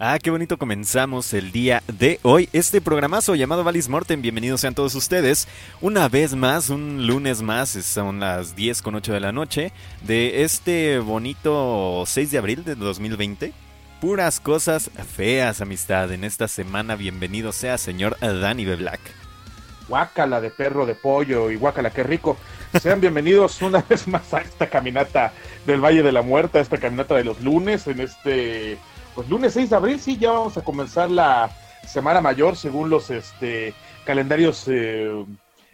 Ah, qué bonito comenzamos el día de hoy. Este programazo llamado Valis Morten. Bienvenidos sean todos ustedes. Una vez más, un lunes más, son las 10 con 8 de la noche de este bonito 6 de abril de 2020. Puras cosas feas, amistad. En esta semana, bienvenido sea señor Danny B. Black. Guácala de perro de pollo y guácala, qué rico. Sean bienvenidos una vez más a esta caminata del Valle de la Muerta, esta caminata de los lunes, en este pues lunes 6 de abril, sí, ya vamos a comenzar la Semana Mayor según los este, calendarios eh,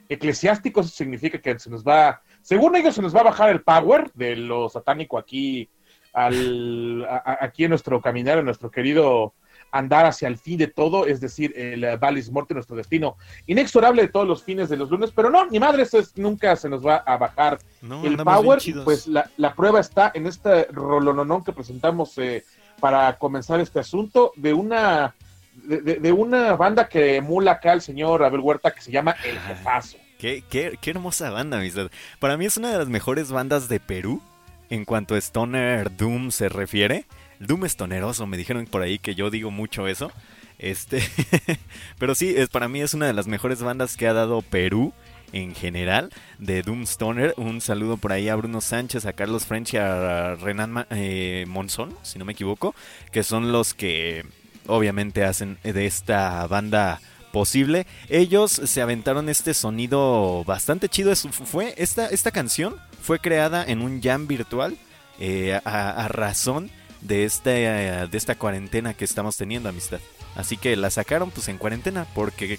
eclesiásticos. Eso significa que se nos va, según ellos, se nos va a bajar el power de lo satánico aquí, al, aquí en nuestro caminar, en nuestro querido andar hacia el fin de todo, es decir, el Valis Morte, nuestro destino inexorable de todos los fines de los lunes, pero no, ni madre, eso es, nunca se nos va a bajar el power, pues la, la, prueba está en este rolononón que presentamos eh, para comenzar este asunto de una de, una banda que emula acá el señor Abel Huerta que se llama El Jefazo. Qué, qué, qué hermosa banda, amistad. Para mí es una de las mejores bandas de Perú en cuanto a Stoner Doom se refiere. Doom es toneroso, me dijeron por ahí que yo digo mucho eso. Este, pero sí, es, para mí es una de las mejores bandas que ha dado Perú en general de Doomstoner. Un saludo por ahí a Bruno Sánchez, a Carlos French y a Renan eh, Monzón, si no me equivoco, que son los que obviamente hacen de esta banda posible. Ellos se aventaron este sonido bastante chido. Fue esta, esta canción fue creada en un jam virtual eh, a, razón de esta, de esta cuarentena que estamos teniendo, amistad. Así que la sacaron pues en cuarentena porque,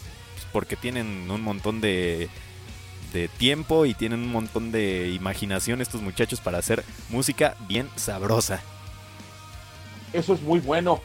porque tienen un montón de de tiempo y tienen un montón de imaginación estos muchachos para hacer música bien sabrosa. Eso es muy bueno.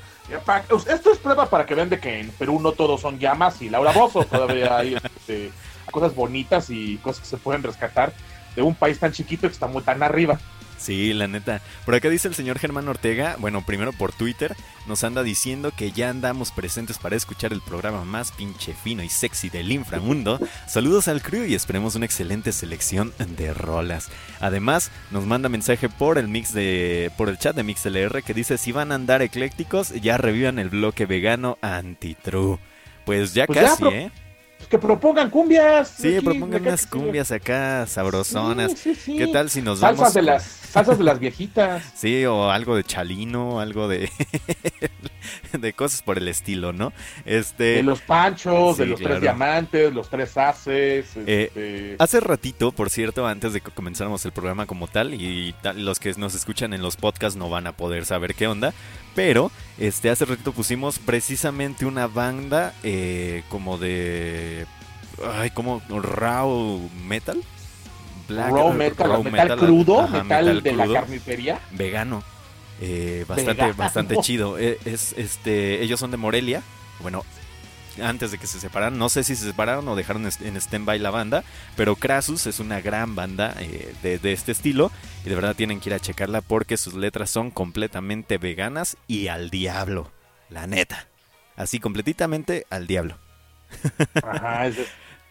Esto es prueba para que vean de que en Perú no todos son llamas y Laura Bozo. Todavía hay este, cosas bonitas y cosas que se pueden rescatar de un país tan chiquito que está muy tan arriba. Sí, la neta. Por acá dice el señor Germán Ortega, bueno, primero por Twitter, nos anda diciendo que ya andamos presentes para escuchar el programa más pinche fino y sexy del inframundo. Saludos al crew y esperemos una excelente selección de rolas. Además, nos manda mensaje por el mix de por el chat de MixLR que dice si van a andar eclécticos, ya revivan el bloque vegano anti-true. Pues ya pues casi, ¿eh? Que propongan cumbias. Sí, propongan unas cumbias acá sabrosonas. ¿Qué tal si nos salsas vamos? De las, salsas de las viejitas. sí, o algo de chalino, algo de de cosas por el estilo, ¿no? Este de los panchos, de los tres diamantes, los tres haces. Eh, este hace ratito, por cierto, antes de que comenzáramos el programa como tal y los que nos escuchan en los podcasts no van a poder saber qué onda, pero este hace ratito pusimos precisamente una banda eh, como de ay, como raw metal. raw metal, metal, crudo, metal, de la carnicería. Vegano. Eh, bastante, bastante chido. Eh, es, este, ellos son de Morelia. Bueno, antes de que se separaran, no sé si se separaron o dejaron en stand-by la banda, pero Krasus es una gran banda eh, de, de, este estilo y de verdad tienen que ir a checarla porque sus letras son completamente veganas y al diablo, la neta. Así completamente al diablo. Ajá, es,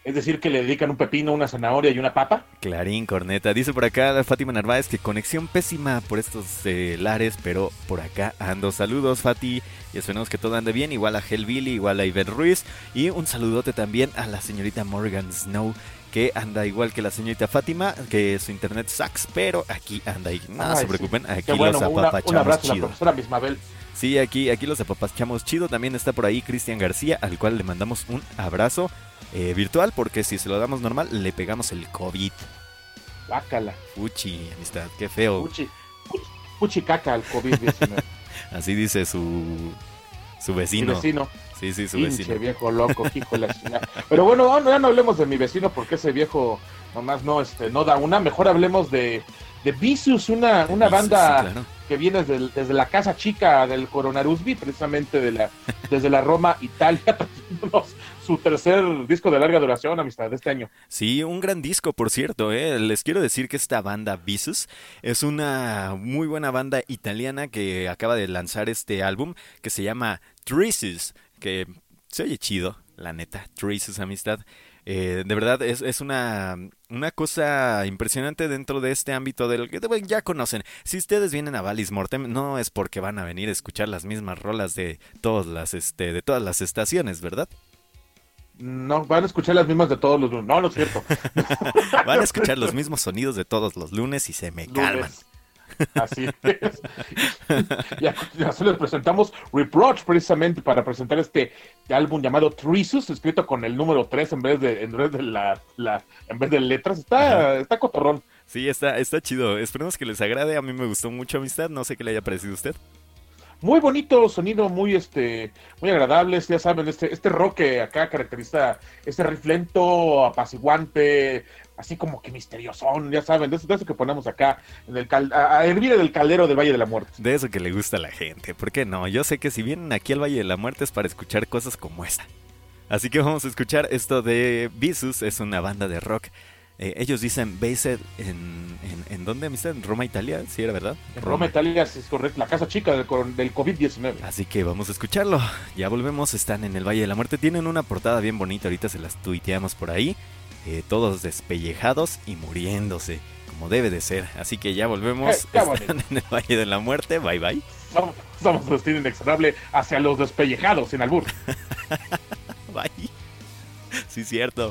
es decir, que le dedican un pepino, una zanahoria y una papa. Clarín, corneta. Dice por acá Fátima Narváez que conexión pésima por estos eh, lares, pero por acá ando. Saludos, Fati. Y esperemos que todo ande bien. Igual a Billy, igual a Iber Ruiz. Y un saludote también a la señorita Morgan Snow, que anda igual que la señorita Fátima, que su internet sucks, pero aquí anda. Y no se preocupen, aquí los apapachamos un abrazo chido. A la profesora Mismabel. Sí, aquí, aquí los apapachamos chido. También está por ahí Cristian García, al cual le mandamos un abrazo. Eh, virtual, porque si se lo damos normal, le pegamos el COVID. Bácala. Uchi, amistad, qué feo. Uchi, uchi, caca el COVID-19. Así dice su, su vecino. vecino. Sí, sí, su Pinche vecino. viejo loco, hijo de la chingada. Pero bueno, ya no hablemos de mi vecino porque ese viejo nomás no, este, no da una. Mejor hablemos de, de Vicious, una, una banda que viene desde, desde, la casa chica del Coronarusby, precisamente de la, desde la Roma, Italia, su tercer disco de larga duración, amistad, de este año. Sí, un gran disco, por cierto. ¿eh? Les quiero decir que esta banda Visus es una muy buena banda italiana que acaba de lanzar este álbum que se llama Traces, que se oye chido. la neta, Traces Amistad. Eh, de verdad, es, es una, una cosa impresionante dentro de este ámbito del que ya conocen. Si ustedes vienen a Valis Mortem, no es porque van a venir a escuchar las mismas rolas de todas las, este, de todas las estaciones, ¿verdad? No, van a escuchar las mismas de todos los lunes. No, no es cierto. van a escuchar los mismos sonidos de todos los lunes y se me calman. Así es. ya, ya les presentamos Reproach precisamente para presentar este álbum llamado Trisus, escrito con el número 3 en vez de, en vez de la, en vez de letras. Está, está cotorrón. Sí, está, está chido. Esperemos que les agrade. A mí me gustó mucho amistad. No sé qué le haya parecido a usted muy bonito sonido, muy este, muy agradable, ya saben, este, este rock que acá caracteriza este riff lento, apaciguante, así como que misteriosón, ya saben, de eso, que ponemos acá en el a, hervir del caldero del Valle de la Muerte. De eso que le gusta a la gente, ¿por qué no? Yo sé que si vienen aquí al Valle de la Muerte es para escuchar cosas como esta. Así que vamos a escuchar esto de Visus, es una banda de rock eh, ellos dicen based en, en, en dónde, amistad? En Roma, Italia, ¿sí era verdad? En Roma, Italia, es correcto, la casa chica del, del COVID-19. Así que vamos a escucharlo. Ya volvemos, están en el Valle de la Muerte. Tienen una portada bien bonita, ahorita se las tuiteamos por ahí. Eh, todos despellejados y muriéndose, como debe de ser. Así que ya volvemos, eh, están en el Valle de la Muerte. Bye bye. Vamos, vamos destino inexorable hacia los despellejados en Albur. bye. Sí, cierto.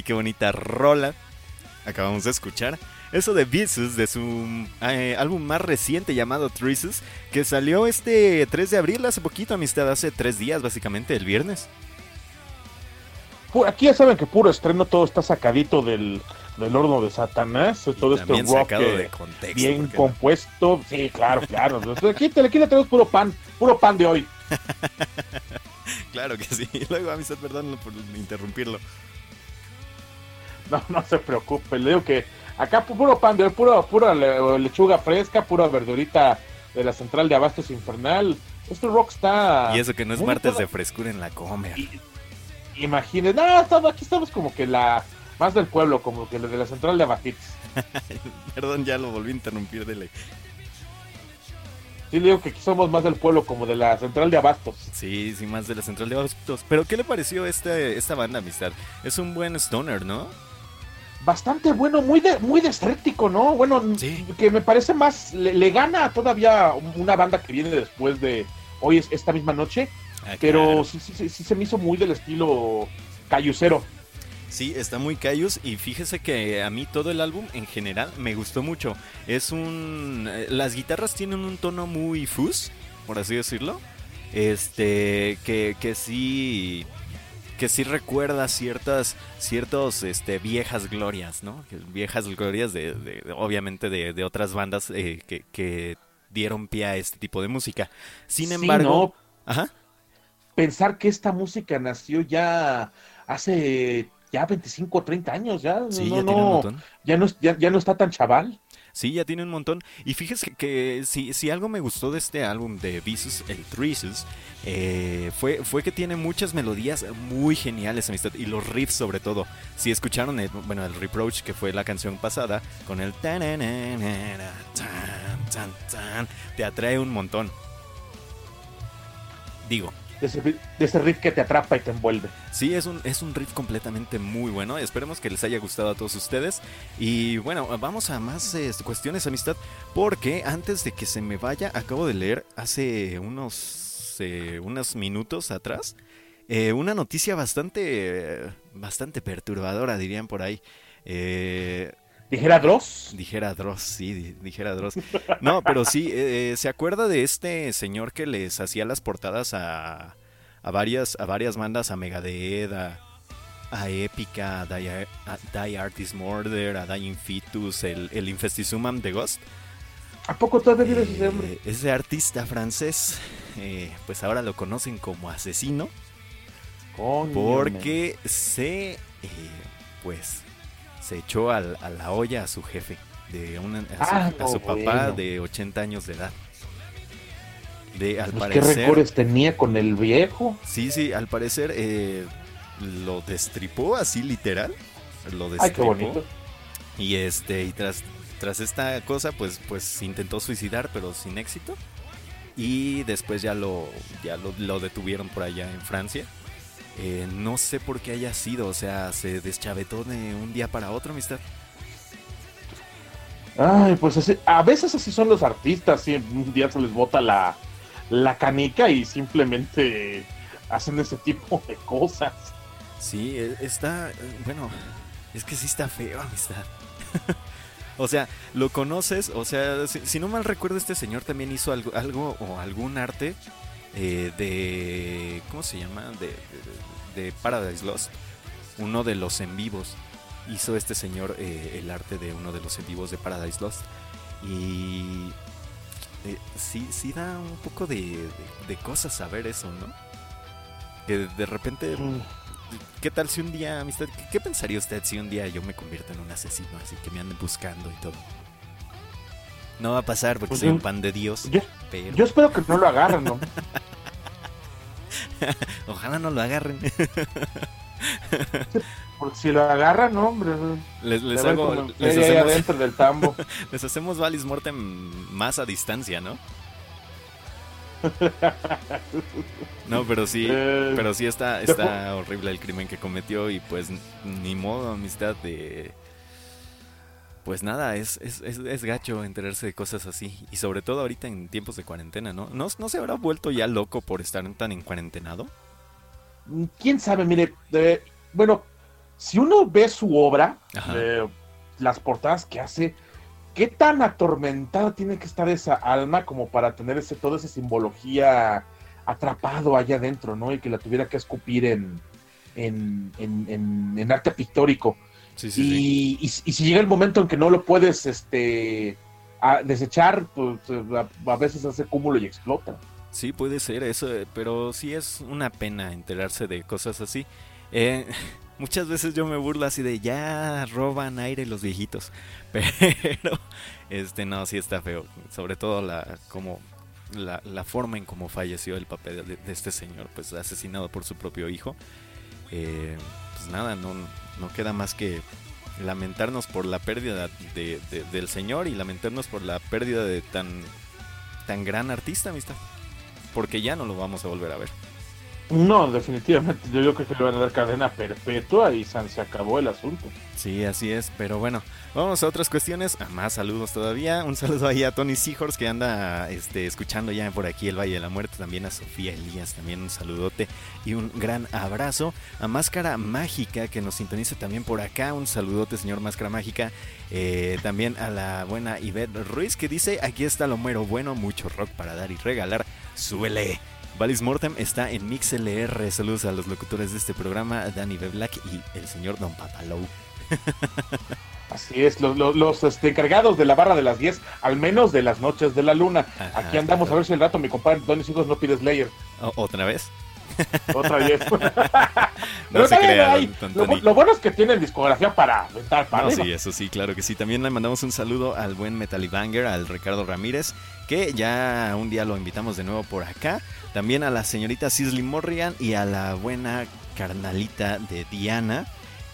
Ay, qué bonita rola. Acabamos de escuchar. Eso de Vicious, de su eh, álbum más reciente llamado Treasus, que salió este 3 de abril, hace poquito, amistad, hace tres días, básicamente, el viernes. Aquí ya saben que puro estreno, todo está sacadito del, del horno de Satanás, todo este rock de contexto, bien compuesto. Sí, claro, claro. aquí te le tenemos puro pan, puro pan de hoy. claro que sí. Luego, amistad, perdón por interrumpirlo. No, no se preocupe, le digo que acá puro pan de puro, pura lechuga fresca, pura verdurita de la central de abastos infernal. Este rock está. Y eso que no es martes de frescura en la comer. Imagínense, no, aquí estamos como que la más del pueblo, como que de la central de Abastiz. Perdón, ya lo volví a interrumpir, dele. Sí, le digo que aquí somos más del pueblo, como de la central de Abastos. Sí, sí, más de la central de Abastos. Pero, ¿qué le pareció este, esta banda, amistad? Es un buen stoner, ¿no? Bastante bueno, muy de, muy ¿no? Bueno, que me parece más, le, gana todavía una banda que viene después de hoy, es esta misma noche, Ah, pero sí, sí, sí, se me hizo muy del estilo cayucero. Sí, está muy cayus y fíjese que a mí todo el álbum en general me gustó mucho. Es un... Eh, las guitarras tienen un tono muy fuzz, por así decirlo. Este, que, que sí que sí recuerda ciertas ciertos este viejas glorias no viejas glorias de, obviamente de, otras bandas eh, que, que, dieron pie a este tipo de música. Sin embargo ajá. Pensar que esta música nació ya hace ya 25 o 30 años, ya, no, no, ya, no, ya, no está tan chaval. Sí, ya tiene un montón. Y fíjese que, si, si, algo me gustó de este álbum de Visus, el Threesus, eh, fue, fue que tiene muchas melodías muy geniales, amistad. Y los riffs, sobre todo. Si escucharon, el, bueno, el Reproach, que fue la canción pasada, con el. Te atrae un montón. Digo, de ese, riff que te atrapa y te envuelve. Sí, es un, es un riff completamente muy bueno. Esperemos que les haya gustado a todos ustedes. Y bueno, vamos a más eh, cuestiones, amistad. Porque antes de que se me vaya, acabo de leer hace unos, eh, minutos atrás eh, una noticia bastante, bastante perturbadora, dirían por ahí. ¿Dijera Dross? Dijera Dross, sí, dijera Dross. No, pero sí, eh, ¿se acuerda de este señor que les hacía las portadas a, a, varias, a varias bandas, a Megadeth, a, a Epica, a Die, Artist Murder, a Dying Fetus, el, el Infestisumam de Ghost? ¿A poco todavía vive ese hombre? Eh, ese artista francés, eh, pues ahora lo conocen como asesino. porque se, pues, se echó a la olla a su jefe, de a, su, ah, papá de 80 años de edad. De, al pues, ¿Qué recuerdos tenía con el viejo? Sí, sí, al parecer eh, lo destripó así literal. Lo destripó. Y este, y tras, tras esta cosa, pues, pues intentó suicidar, pero sin éxito. Y después ya lo, ya lo detuvieron por allá en Francia eh, no sé por qué haya sido, o sea, se deschavetó de un día para otro, amistad. Ay, pues a veces así son los artistas, ¿sí? un día se les bota la, la canica y simplemente hacen ese tipo de cosas. Sí, e, está, bueno, es que sí está feo, amistad. o sea, lo conoces, o sea, si, no mal recuerdo, este señor también hizo algo, algo o algún arte eh, de, ¿cómo se llama? De, de Paradise Lost, uno de los en vivos. Hizo este señor eh, el arte de uno de los en vivos de Paradise Lost. Y eh, sí, sí da un poco de, de, cosas saber eso, ¿no? Que de repente... ¿Qué tal si un día, amistad, ¿qué, pensaría usted si un día yo me convierto en un asesino, así que me anden buscando y todo? No va a pasar porque pues soy un pan de Dios. Yo, yo espero que no lo agarren, ¿no? Ojalá no lo agarren. Porque si lo agarran, no, hombre. Les, hago. Les hacemos, dentro del tambo. les hacemos Valis Mortem más a distancia, ¿no? No, pero sí, eh, pero sí está, está horrible el crimen que cometió y pues ni modo, amistad de... pues nada, es, es, es, gacho enterarse de cosas así. Y sobre todo ahorita en tiempos de cuarentena, ¿no? ¿No, no se habrá vuelto ya loco por estar tan en cuarentenado? Mm, ¿Quién sabe? Mire, bueno, si uno ve su obra, las portadas que hace, ¿qué tan atormentada tiene que estar esa alma como para tener ese, toda esa simbología atrapado allá adentro, ¿no? Y que la tuviera que escupir en, en, en, arte pictórico. Y, y, si llega el momento en que no lo puedes este, desechar, pues a, veces hace cúmulo y explota. Sí, puede ser eso, pero sí es una pena enterarse de cosas así. Eh, muchas veces yo me burlo así de ya roban aire los viejitos, pero este no, sí está feo, sobre todo la como la, la forma en cómo falleció el papel de, este señor, pues asesinado por su propio hijo. Eh, pues nada, no, no queda más que lamentarnos por la pérdida de, del señor y lamentarnos por la pérdida de tan, tan gran artista, amistad. Porque ya no lo vamos a volver a ver. No, definitivamente. Yo, creo que le van a dar cadena perpetua y se acabó el asunto. Sí, así es. Pero bueno, vamos a otras cuestiones. A más saludos todavía. Un saludo ahí a Tony Seahorse que anda este, escuchando ya por aquí el Valle de la Muerte. También a Sofía Elías. También un saludote y un gran abrazo. A Máscara Mágica que nos sintoniza también por acá. Un saludote, señor Máscara Mágica. Eh, también a la buena Ivette Ruiz que dice: Aquí está lo mero bueno. Mucho rock para dar y regalar. Súbele. Valis Mortem está en MixLR. Saludos a los locutores de este programa, Danny B. Black y el señor Don Papalou. Así es, los, este, encargados de la barra de las 10, al menos de las noches de la luna. Aquí andamos a ver si el rato mi compadre Donny Hijos no pide Slayer. ¿Otra vez? Otra vez. no se crea, lo, bueno es que tienen discografía para aventar para Sí, eso sí, claro que sí. También le mandamos un saludo al buen Metalibanger, al Ricardo Ramírez, que ya un día lo invitamos de nuevo por acá. También a la señorita Sisley Morrigan y a la buena carnalita de Diana.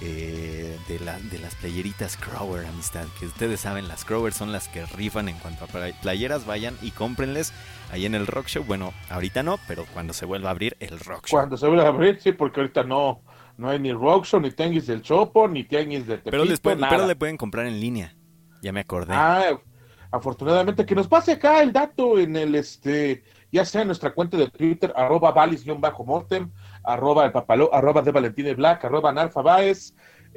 Eh, de, la, de las playeritas Crower, amistad. Que ustedes saben, las Crower son las que rifan en cuanto a playeras. Vayan y cómprenles ahí en el Rock Show. Bueno, ahorita no, pero cuando se vuelva a abrir el Rock Show. Cuando se vuelva a abrir, sí, porque ahorita no, no hay ni Rock Show, ni Tenguis del Chopo, ni Tenguis de Tepito, pero, les pueden, pero le pueden comprar en línea. Ya me acordé. Ah, afortunadamente, que nos pase acá el dato en el este ya sea en nuestra cuenta de Twitter, arroba valis-mortem, arroba el papalo, arroba de Valentín Black, arroba Narfa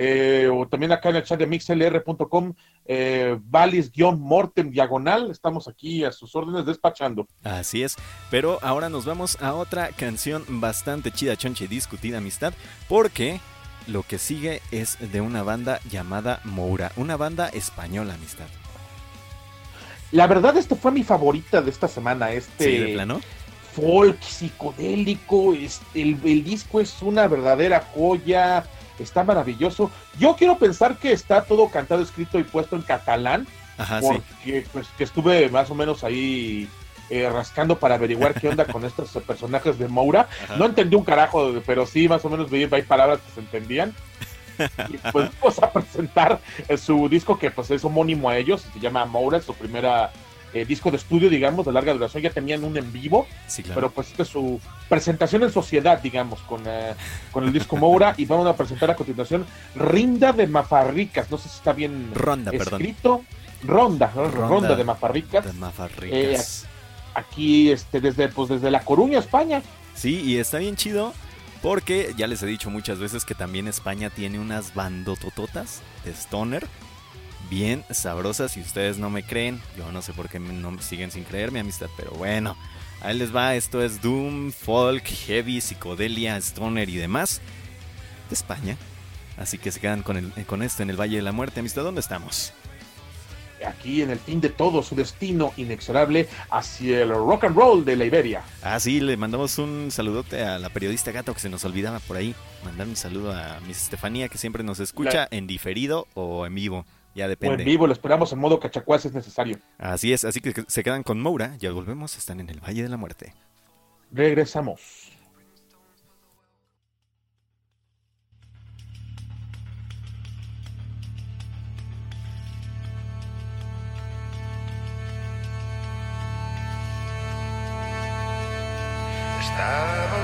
eh, o también acá en el chat de mixlr.com, eh, valis-mortem diagonal, estamos aquí a sus órdenes despachando. Así es, pero ahora nos vamos a otra canción bastante chida, chonche, discutida, amistad, porque lo que sigue es de una banda llamada Moura, una banda española, amistad. La verdad, este fue mi favorita de esta semana. Este ¿Sí, de plano? folk psicodélico. Este, el, disco es una verdadera joya. Está maravilloso. Yo quiero pensar que está todo cantado, escrito y puesto en catalán. Ajá, porque pues, que estuve más o menos ahí eh, rascando para averiguar qué onda con estos personajes de Moura. No entendí un carajo, pero sí, más o menos veía hay palabras que se entendían y pues vamos a presentar eh, su disco que pues es homónimo a ellos, se llama Moura, su primera eh, disco de estudio, digamos, de larga duración, ya tenían un en vivo, pero pues esta es su presentación en sociedad, digamos, con, eh, con el disco Moura, y vamos a presentar a continuación Rinda de Mafarricas, no sé si está bien Ronda, escrito, Ronda, Ronda, de Mafarricas. aquí este, desde, pues, desde La Coruña, España. Sí, y está bien chido porque ya les he dicho muchas veces que también España tiene unas bandotototas de stoner bien sabrosas. Si ustedes no me creen, yo no sé por qué no siguen sin creer mi amistad, pero bueno, ahí les va. Esto es Doom, Folk, Heavy, Psicodelia, Stoner y demás de España. Así que se quedan con, con esto en el Valle de la Muerte, amistad. ¿Dónde estamos? Aquí en el fin de todo su destino inexorable hacia el rock and roll de la Iberia. Ah, sí, le mandamos un saludote a la periodista Gato que se nos olvidaba por ahí. Mandar un saludo a Miss Estefanía que siempre nos escucha en diferido o en vivo. Ya depende. O en vivo, lo esperamos en modo cachacuás si es necesario. Así es, así que se quedan con Moura, ya volvemos, están en el Valle de la Muerte. Regresamos. Tá Estava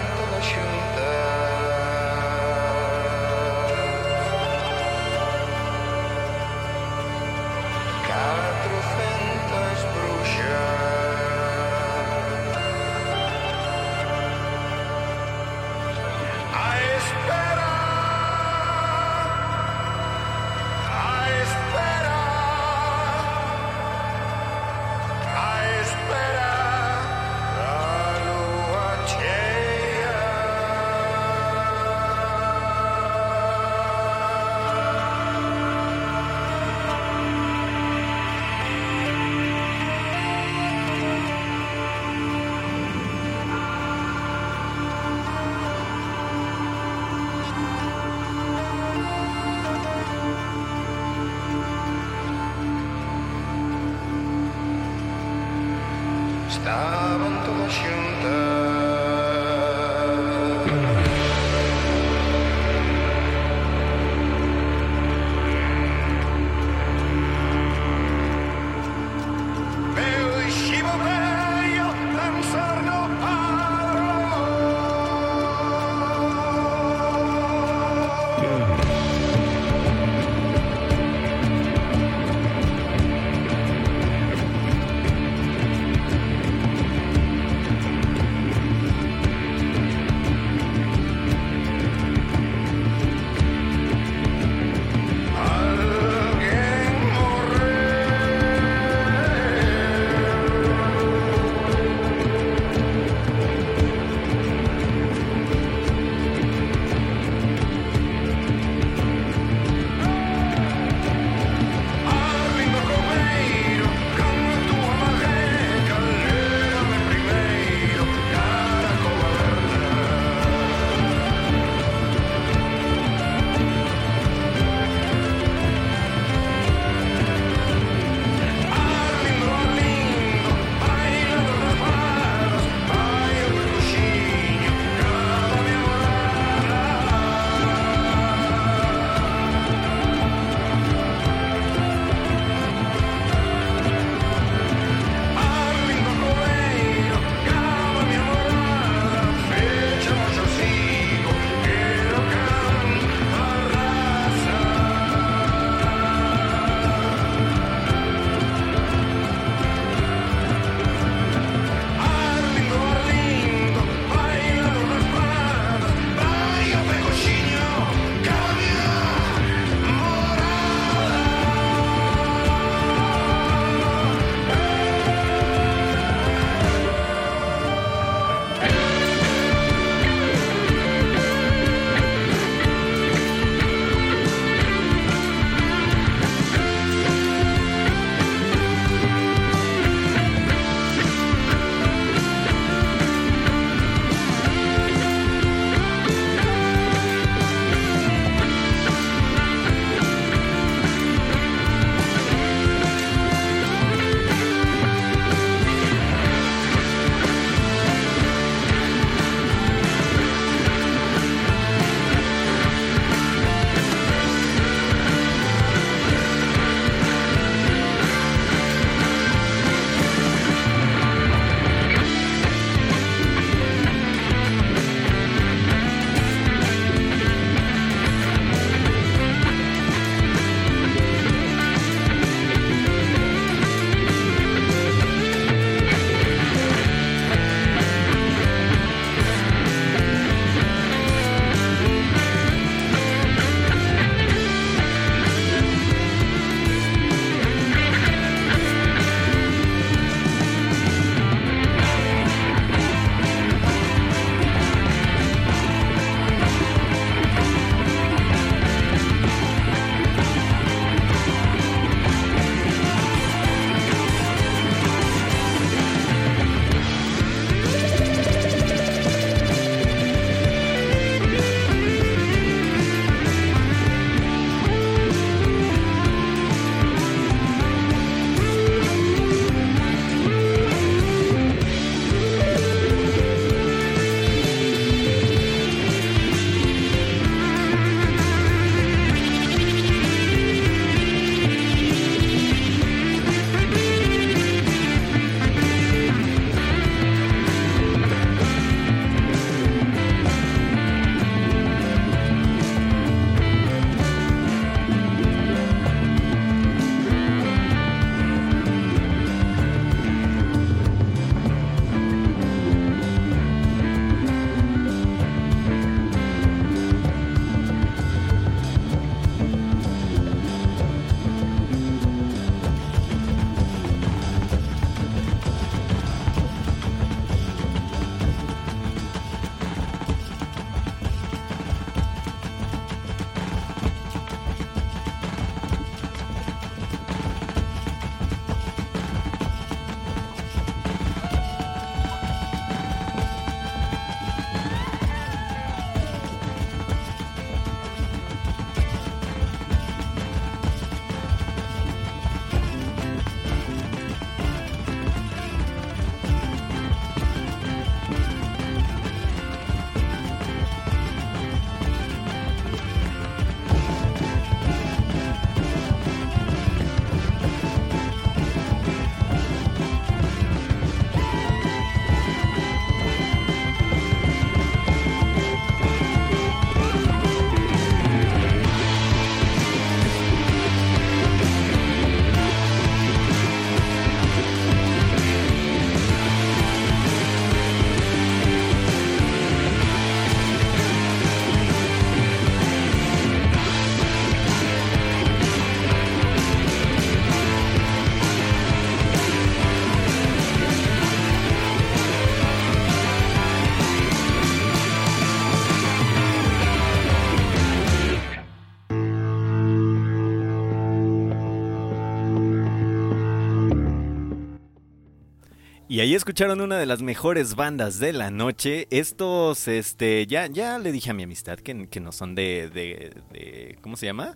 Y ahí escucharon una de las mejores bandas de la noche. Estos, este, ya, ya le dije a mi amistad que, que no son de, de, de- ¿cómo se llama?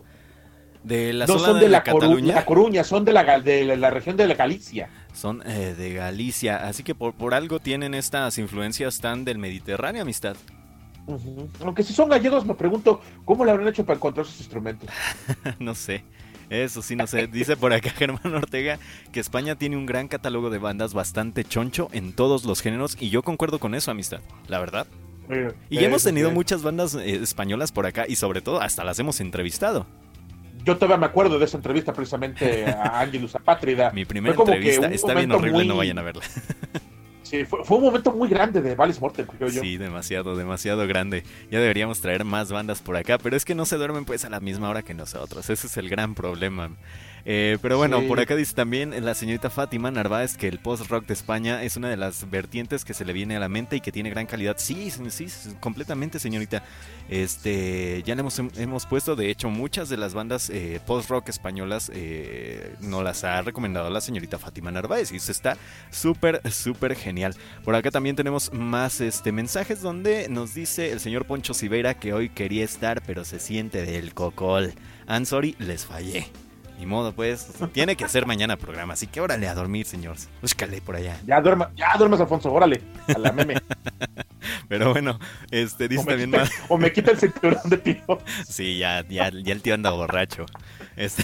De la no zona son de, la, Coru- Cataluña. la Coruña, son de la, de la, la región de la Galicia. Son eh, de Galicia, así que por, por algo tienen estas influencias tan del Mediterráneo, amistad. Ujú. Aunque si son gallegos, me pregunto cómo le habrán hecho para encontrar sus instrumentos. no sé. Eso sí, no sé. Dice por acá Germán Ortega que España tiene un gran catálogo de bandas bastante choncho en todos los géneros y yo concuerdo con eso, amistad. La verdad. Y ya hemos tenido muchas bandas eh, españolas por acá y sobre todo hasta las hemos entrevistado. Yo todavía me acuerdo de esa entrevista precisamente a Ángelus Apátrida. Mi primera entrevista está bien horrible, muy- no vayan a verla. Sí, fue, un momento muy grande de Valis Mortem, creo yo. Sí, demasiado, demasiado grande. Ya deberíamos traer más bandas por acá, pero es que no se duermen pues a la misma hora que nosotros. Ese es el gran problema. Eh, pero bueno, Sí. por acá dice también la señorita Fátima Narváez que el post-rock de España es una de las vertientes que se le viene a la mente y que tiene gran calidad. Sí, sí, completamente, señorita. Este, ya le hemos, hemos puesto, de hecho, muchas de las bandas eh, post-rock españolas eh, nos las ha recomendado la señorita Fátima Narváez y eso está súper, súper genial. Por acá también tenemos más este, mensajes donde nos dice el señor Poncho Sivera que hoy quería estar, pero se siente del cocol. I'm sorry, les fallé. Ni modo, pues, tiene que hacer mañana programa, así que órale a dormir, señor. Búscale por allá. Ya duerma, ya duermes, Alfonso, órale, a la meme. Pero bueno, este dice también quita, más. o me quita el cinturón de tiro. Sí, ya, ya, ya el tío anda borracho. Este,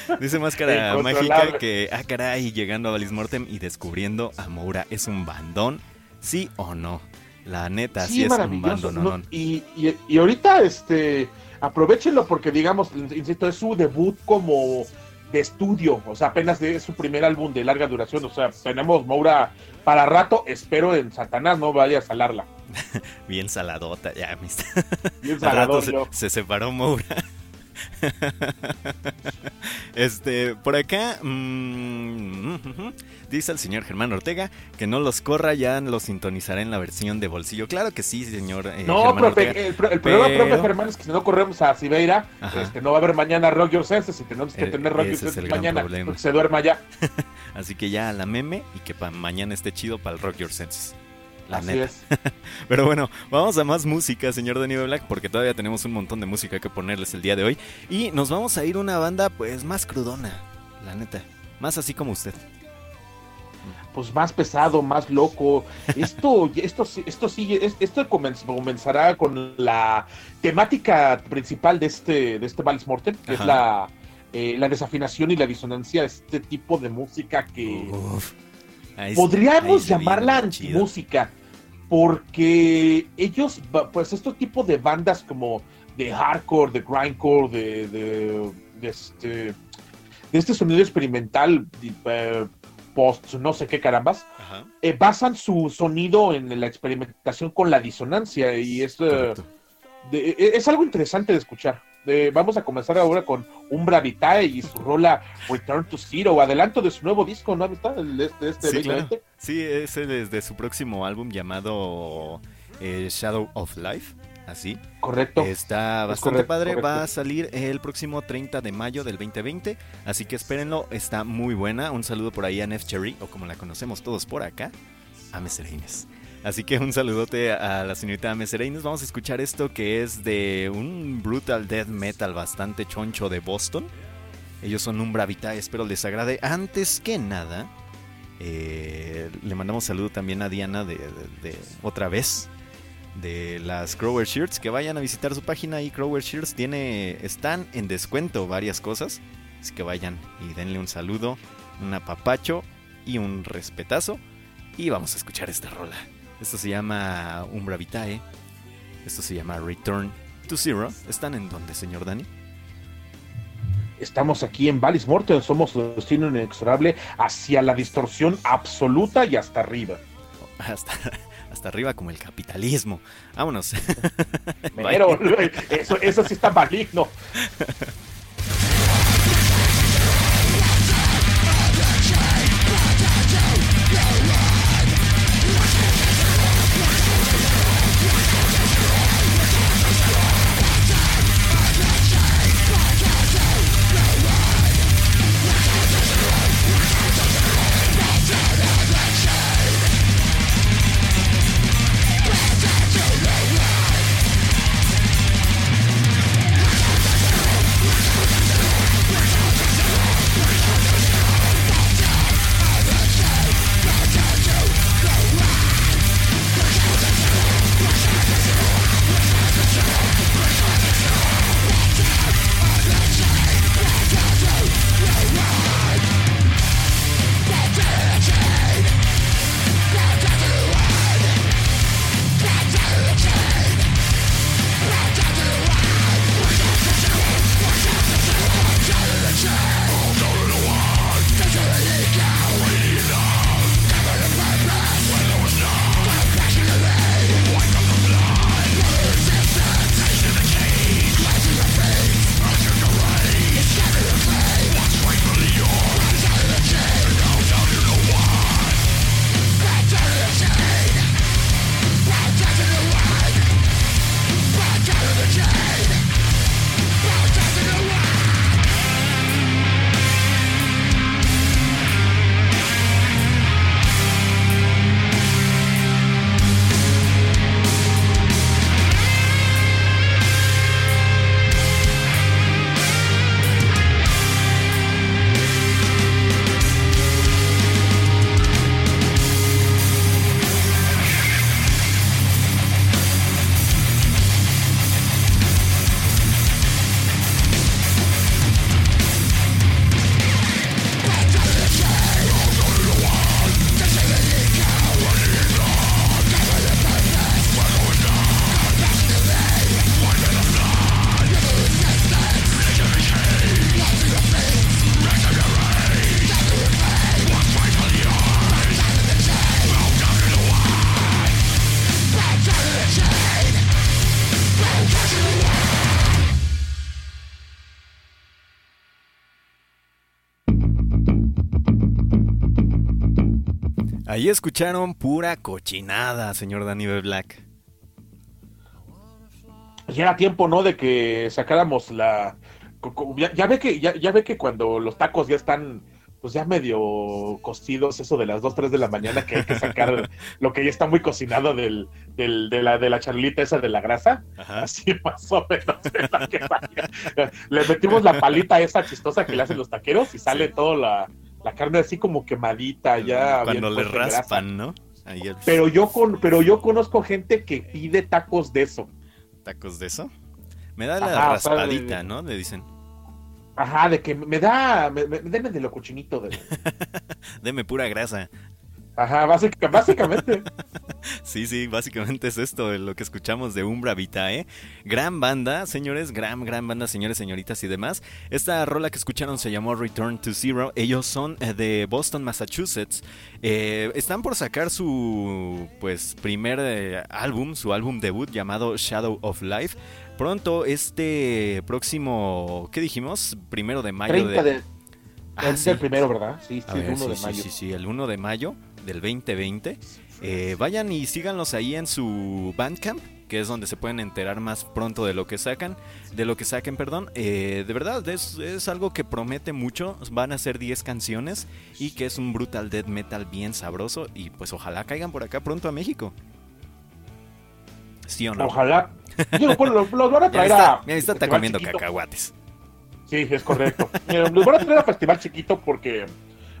dice Máscara. Mágica que, ah, caray, llegando a Valis Mortem y descubriendo a Moura, ¿es un bandón? ¿Sí o no? La neta, sí, es un bandón, ¿no? no, no. Y, y, y ahorita, este, aprovechenlo porque, digamos, insisto, es su debut como de estudio, o sea, apenas de- es su primer álbum de larga duración, o sea, tenemos Moura para rato, espero en Satanás no vaya a salarla. Bien saladota, ya, mis. Bien salador, se, se separó Moura. este, por acá, mm, dice el señor Germán Ortega que no los corra, ya los sintonizará en la versión de bolsillo. Claro que sí, señor. eh, No, Germán profe, Ortega. el, pro- el problema, profe Germán, es que si no corremos a Sibeira, este, no va a haber mañana Rock Your Senses y tenemos que Eh, tener Rock Your Senses mañana porque se duerma ya. Así que ya a la meme y que para mañana esté chido para el Rock Your Senses. La Así neta. es. Pero bueno, vamos a más música, señor Danny Black, porque todavía tenemos un montón de música que ponerles el día de hoy. Y nos vamos a ir a una banda, pues, más crudona, la neta. Más así como usted. pues más pesado, más loco. Esto, esto, sí- esto es- esto comenz- comenzará con la temática principal de este, de este Vals Mortem, que Ajá. es la, eh, la desafinación y la disonancia de este tipo de música que Uf. Sí- podríamos llamarla antimúsica, porque ellos, pues estos tipos de bandas como de hardcore, de grindcore, de, de, de este, de este sonido experimental, eh, post, no sé qué carambas, eh, basan su sonido en la experimentación con la disonancia y es, eh, de- e- es algo interesante de escuchar. Eh, vamos a comenzar ahora con Umbra Vitae y su rola Return to Zero, adelanto de su nuevo disco, ¿no? ¿Está? El este, este Sí, claro. 2020. Sí, ese desde su próximo álbum llamado eh, Shadow of Life, así. Correcto. Está Es bastante correcto, padre, va a salir el próximo 30 de mayo del 2020, así que espérenlo, está muy buena. Un saludo por ahí a Nef Cherry, o como la conocemos todos por acá, a Mesereines. Así que un saludote a la señorita Mesereines. Vamos a escuchar esto que es de un brutal death metal bastante choncho de Boston. Ellos son un bravita, espero les agrade. Antes que nada, eh, le mandamos saludo también a Diana de otra vez de las Crower Shirts que vayan a visitar su página y Crower Shirts tiene están en descuento varias cosas así que vayan y denle un saludo un apapacho y un respetazo y vamos a escuchar esta rola esto se llama Umbra Vitae. Esto se llama Return to Zero. Están en donde señor Dani Estamos aquí en Valis Mortem, somos destino inexorable hacia la distorsión absoluta y hasta arriba. hasta hasta arriba como el capitalismo. Vámonos. Pero eso, eso sí está maligno. Ahí escucharon pura cochinada, señor Danny. Black. Ya era tiempo, ¿no? De que sacáramos la. Ya, ya ve que ya, ya ve que cuando los tacos ya están pues ya medio cocidos, eso de las 2, 3 de la mañana, que hay que sacar lo que ya está muy cocinado del, del- de, la, de la charlita esa de la grasa. Ajá. Así más o menos. la que. Le metimos la palita esa chistosa que le hacen los taqueros y sale Sí. toda la, la carne así como quemadita ya. Cuando le raspan, ¿no? Ahí el- Pero yo, con, pero yo conozco gente que pide tacos de eso. tacos de eso. Me da la Ajá, raspadita, ¿no? Le dicen. Ajá, de que me da, me, me- deme de lo cochinito. De... Deme pura grasa. Ajá, básica- básicamente. Sí, sí, básicamente es esto lo que escuchamos de Umbra Vitae. Gran banda, señores, gran, gran banda, señores, señoritas y demás. Esta rola que escucharon se llamó Return to Zero. Ellos son eh, de Boston, Massachusetts. Eh, están por sacar su, pues, primer eh, álbum, su álbum debut llamado Shadow of Life. Pronto, este próximo, ¿qué dijimos? Primero de mayo 30 de, Ah, es sí. el primero, ¿verdad? Sí, sí, el ver, 1 sí, de mayo. Sí, sí, el 1 de mayo del 2020. Eh, vayan y síganlos ahí en su Bandcamp, que es donde se pueden enterar más pronto de lo que sacan, de lo que saquen, perdón. Eh, de verdad, es, es algo que promete mucho. Van a ser 10 canciones y que es un brutal death metal bien sabroso. Y pues ojalá caigan por acá pronto a México. ¿Sí o no? Ojalá. Bueno, los, los van a traer está, a. mira, está festival comiendo chiquito. cacahuates. Sí, es correcto. Los van a traer a festival chiquito porque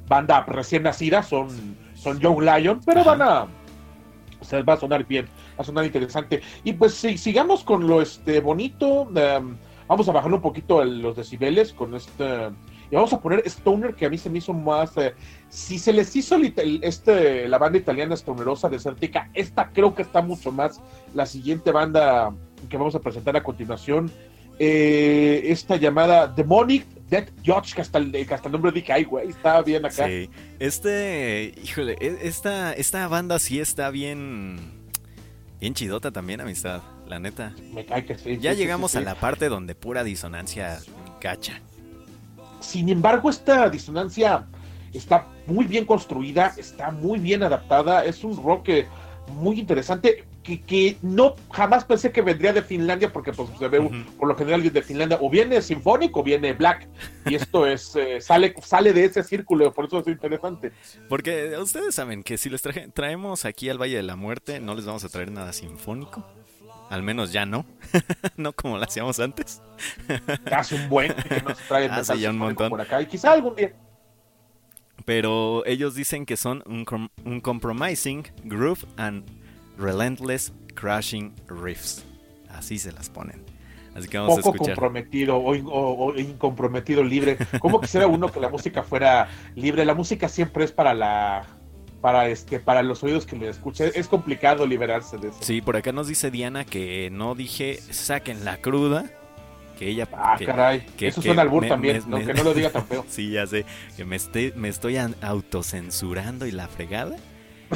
banda recién nacida son, son Young Lion, pero Ajá. van a. O sea, va a sonar bien, va a sonar interesante. Y pues sí, sigamos con lo este bonito. um, vamos a bajar un poquito el- los decibeles con este. Y vamos a poner Stoner, que a mí se me hizo más. eh, si se les hizo el- este, la banda italiana Stonerosa Desértica, esta creo que está mucho más. La siguiente banda que vamos a presentar a continuación, eh, esta llamada Demonic Death Judge, que hasta el, que hasta el nombre dije, ay, güey, está bien acá. Sí, este, híjole, e- esta, esta banda sí está bien, bien chidota también, amistad, la neta. Me cae que sí. Ya sí, llegamos sí, a la parte donde pura disonancia cacha. Sin embargo, esta disonancia está muy bien construida, está muy bien adaptada, es un rock muy interesante que, que no jamás pensé que vendría de Finlandia porque pues se ve por lo general de Finlandia o viene sinfónico o viene black y esto es eh, sale sale de ese círculo por eso es interesante Porque ustedes saben que si les traje- traemos aquí al Valle de la Muerte, no les vamos a traer nada sinfónico. Al menos ya no. no como lo hacíamos antes. hace un buen que nos trae Hace ya un montón. por acá y quizá algún día Pero ellos dicen que son un, com- un compromising groove and relentless crashing riffs. Así se las ponen. Así que vamos poco a escuchar. comprometido o, in- o- o incomprometido libre. ¿Cómo quisiera uno que la música fuera libre? La música siempre es para la para este para los oídos que le escuchen. Es complicado liberarse de eso. Sí, por acá nos dice Diana que no dije saquen la cruda. Que ella. Ah, que- caray. que- eso que suena albur me- también, me- ¿no? me- que no lo diga tan feo. Sí, ya sé. Que me, esté, me estoy an- autocensurando y la fregada.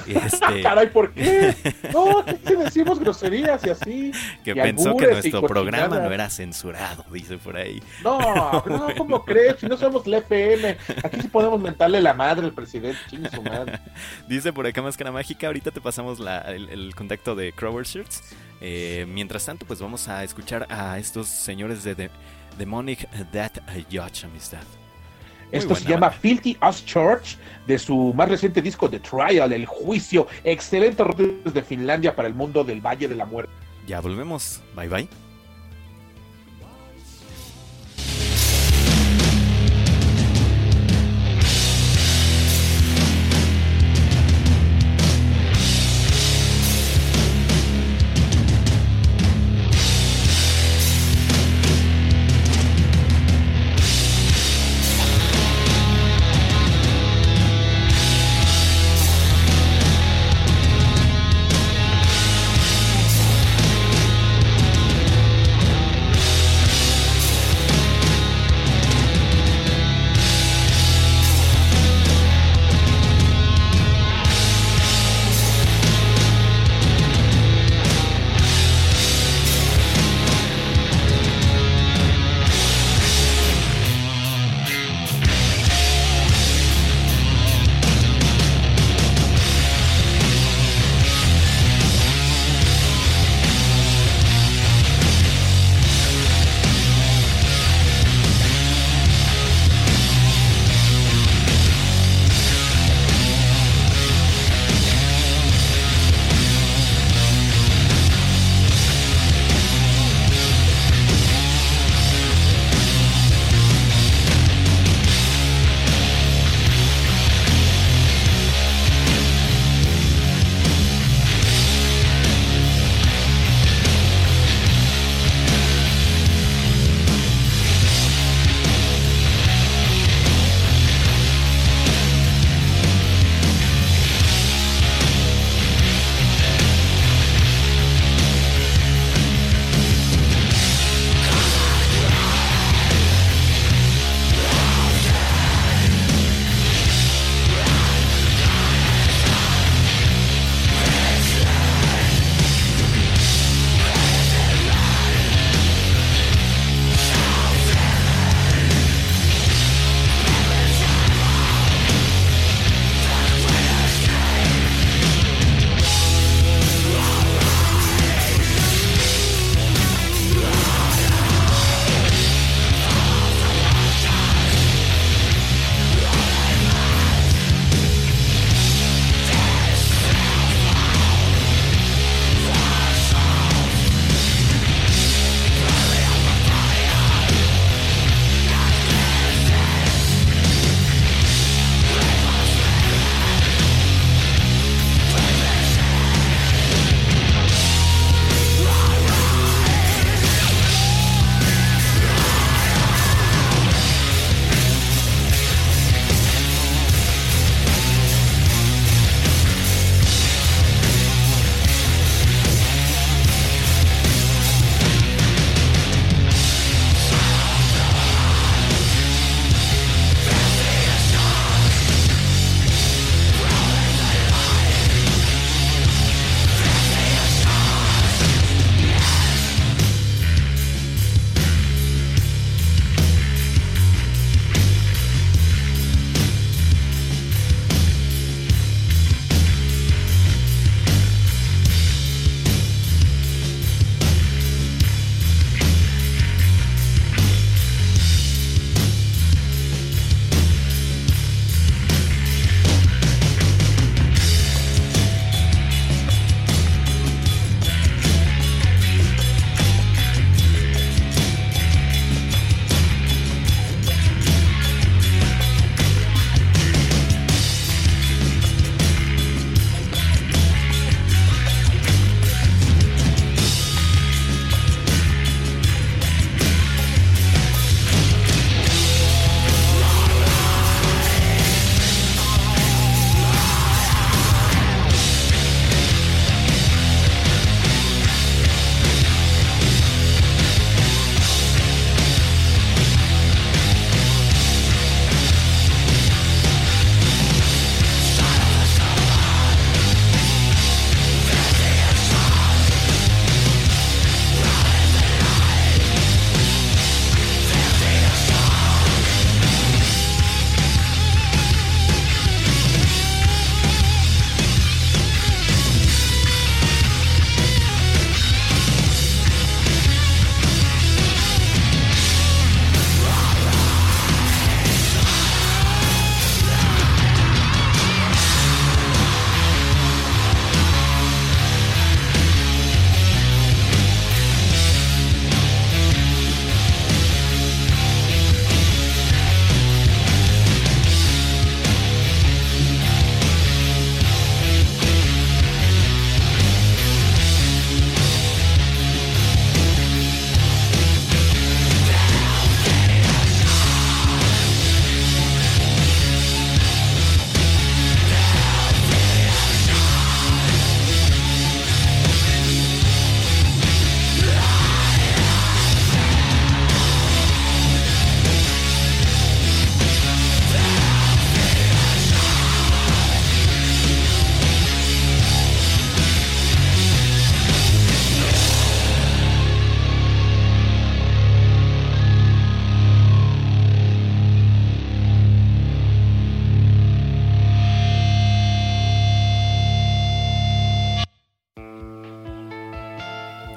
Y este, Caray, ¿por qué? No, que decimos groserías y así. que y pensó que nuestro programa no era censurado, dice por ahí. No, no, ¿cómo crees? Si no somos la FM, aquí sí podemos mentarle la madre al presidente, chingue su madre. Dice por acá Máscara Mágica, ahorita te pasamos la- el, el contacto de Crower Shirts. Eh, mientras tanto, pues vamos a escuchar a estos señores de, de Demonic Death Judge, amistad. Esto se llama. Filthy Us Church, de su más reciente disco The Trial, El Juicio. Excelente rock desde Finlandia para el mundo del Valle de la Muerte. Ya volvemos. Bye bye.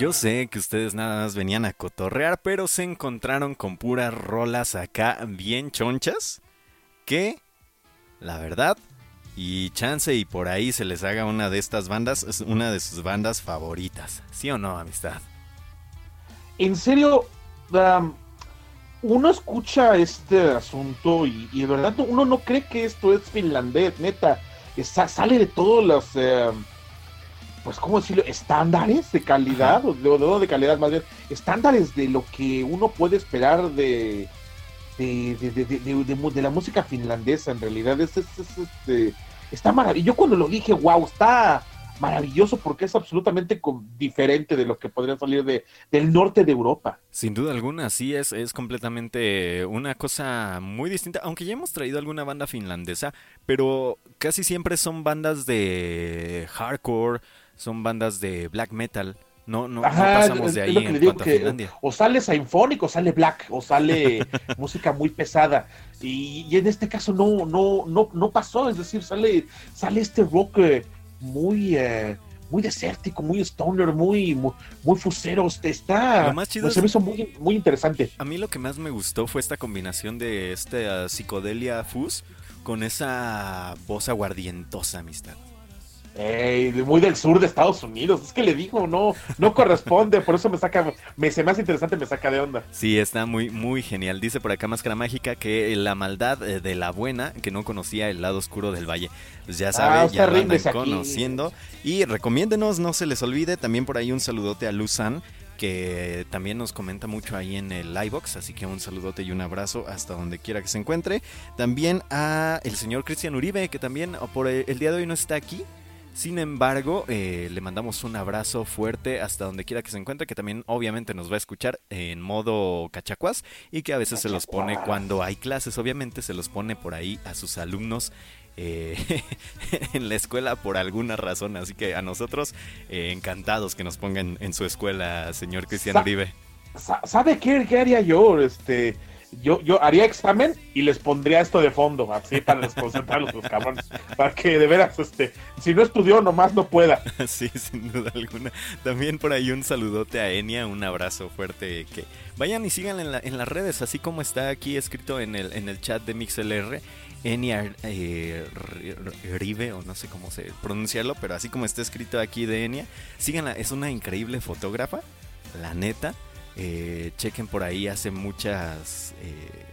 Yo sé que ustedes nada más venían a cotorrear, pero se encontraron con puras rolas acá bien chonchas. Que, la verdad, y chance y por ahí se les haga una de estas bandas, una de sus bandas favoritas. ¿Sí o no, amistad? En serio, uno escucha este asunto y, y de verdad uno no cree que esto es finlandés, neta. Sale de todos los, eh, pues, ¿cómo decirlo? Estándares de calidad, o de, no de calidad más bien, estándares de lo que uno puede esperar de, de, de, de- de- la música finlandesa, en realidad. Es, es- es, este, está maravilloso. Yo cuando lo dije, wow, está maravilloso porque es absolutamente diferente de lo que podría salir de, del norte de Europa. Sin duda alguna, sí, es, es completamente una cosa muy distinta, aunque ya hemos traído alguna banda finlandesa, pero casi siempre son bandas de hardcore, son bandas de black metal, no, no, pasamos de ahí en cuanto a Finlandia. o sale sinfónico, o sale black, o sale música muy pesada. Y, y en este caso no, no, no, no pasó, es decir, sale, sale este rock eh, muy, eh, muy desértico, muy stoner, muy, muy, muy fusero. este, Está, Lo más chido pues, se es- me hizo muy, muy interesante. A mí lo que más me gustó fue esta combinación de esta psicodelia fuzz con esa voz aguardientosa, amistad. Ey, de- muy del sur de Estados Unidos, es que le digo, no, no corresponde, por eso me saca, me se hace interesante, me saca de onda. Sí, está muy, muy genial. Dice por acá Máscara Mágica que la maldad eh, de la buena, que no conocía el lado oscuro del valle. Pues ya sabe, Ah, ya aquí. conociendo. Y recomiéndenos, no se les olvide. También por ahí un saludote a Luzan, que también nos comenta mucho ahí en el iBox. Así que un saludote y un abrazo hasta donde quiera que se encuentre. También a el señor Cristian Uribe, que también oh, por el el día de hoy no está aquí. Sin embargo, eh, le mandamos un abrazo fuerte hasta donde quiera que se encuentre, que también obviamente nos va a escuchar en modo cachacuás y que a veces se los pone cuando hay clases, obviamente se los pone por ahí a sus alumnos eh, en la escuela por alguna razón. Así que a nosotros eh, encantados que nos pongan en su escuela, señor Cristian Sa- Uribe. Sa- ¿Sabe qué, qué haría yo? Este, yo, yo haría examen y les pondría esto de fondo, así para desconcentrarlos los cabrones, para que de veras, este, si no estudió, nomás no pueda. Sí, sin duda alguna. También por ahí un saludote a Enia, un abrazo fuerte. Que vayan y sigan en, la- en las redes, así como está aquí escrito en el, en el chat de MixLR. Enia eh, Rive, o no sé cómo se pronunciarlo, pero así como está escrito aquí de Enia, síganla, es una increíble fotógrafa, la neta. Eh, chequen por ahí, hace muchas eh,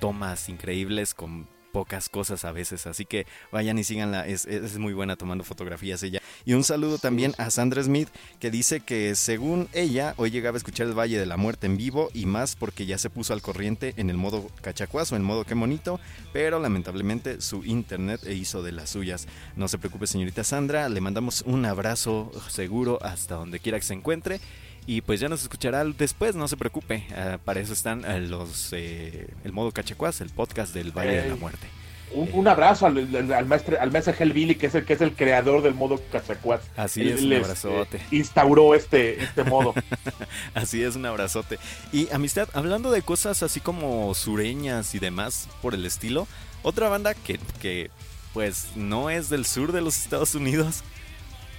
tomas increíbles con pocas cosas a veces, así que vayan y síganla, es, es muy buena tomando fotografías ella. Y un saludo también a Sandra Smith, que dice que según ella, hoy llegaba a escuchar el Valle de la Muerte en vivo y más porque ya se puso al corriente en el modo cachacuazo, en el modo que monito, pero lamentablemente su internet e hizo de las suyas. No se preocupe, señorita Sandra, le mandamos un abrazo seguro hasta donde quiera que se encuentre. Y pues ya nos escuchará después, no se preocupe. ah, para eso están ah, los eh, el modo cachacuás, el podcast del Valle de la. Muerte. Un, un abrazo al, al, al maestro Hellbilly, que es el que es el creador del modo Cachacuaz. Así Él- es, un abrazote. instauró este, este modo. Así es, un abrazote. Y amistad, hablando de cosas así como sureñas y demás por el estilo, otra banda que, que pues no es del sur de los Estados Unidos,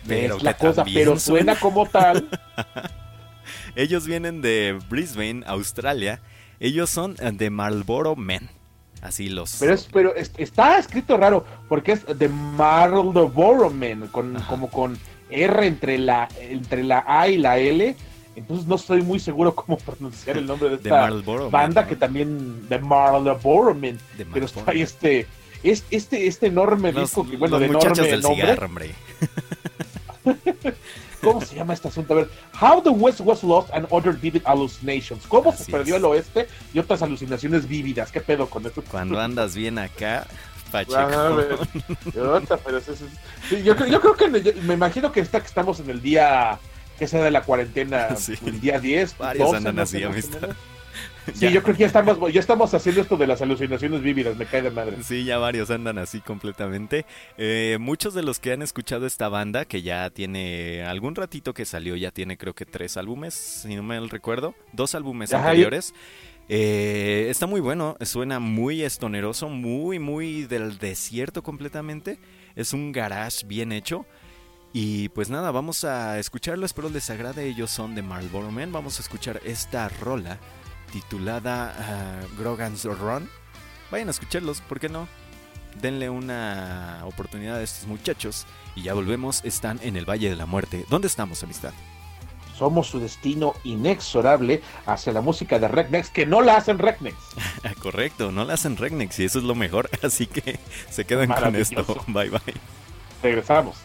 pero es la que cosa, también pero suena como tal. Ellos vienen de Brisbane, Australia. Ellos son eh, de Marlboro Men. Así los. Pero, es, pero es- está escrito raro, porque es de Marlboro Man, con, Ajá. como con R entre la, entre la A y la L. Entonces no estoy muy seguro cómo pronunciar el nombre de esta banda que también de Marlboro. De Pero está ahí este, es, este, este enorme Los, disco que, bueno, los de muchachos enorme del nombre. cigarro, hombre. ¿Cómo se llama este asunto? A ver, How the West Was Lost and Other Vivid Hallucinations. ¿Cómo Así se perdió es. el oeste y otras alucinaciones vívidas? ¿Qué pedo con esto? Cuando andas bien acá, Pacheco. Ah, yo, creo- yo creo que yo- me imagino que, está, que estamos en el día que sea de la cuarentena, Sí. el día 10. Varios 12, andan así, amistad. Sí, Ya. yo creo que ya estamos, ya estamos haciendo esto de las alucinaciones vívidas, me cae de madre. Sí, ya varios andan así completamente. Eh, muchos de los que han escuchado esta banda, que ya tiene algún ratito que salió, ya tiene creo que tres álbumes, si no me recuerdo, dos álbumes Ajá, anteriores. Eh, está muy bueno, suena muy estoneroso, muy, muy del desierto completamente. Es un garage bien hecho. Y pues nada, vamos a escucharlo, espero les agrade, ellos son de Marlboro Man, vamos a escuchar esta rola titulada ah, Grogan's Run. Vayan a escucharlos, ¿por qué no? Denle una oportunidad a estos muchachos y ya volvemos, están en el Valle de la Muerte. ¿Dónde estamos, amistad? Somos su destino inexorable hacia la música de Regnex, que no la hacen Regnex. Correcto, no la hacen Regnex y eso es lo mejor, así que se quedan con esto. Bye bye. Regresamos.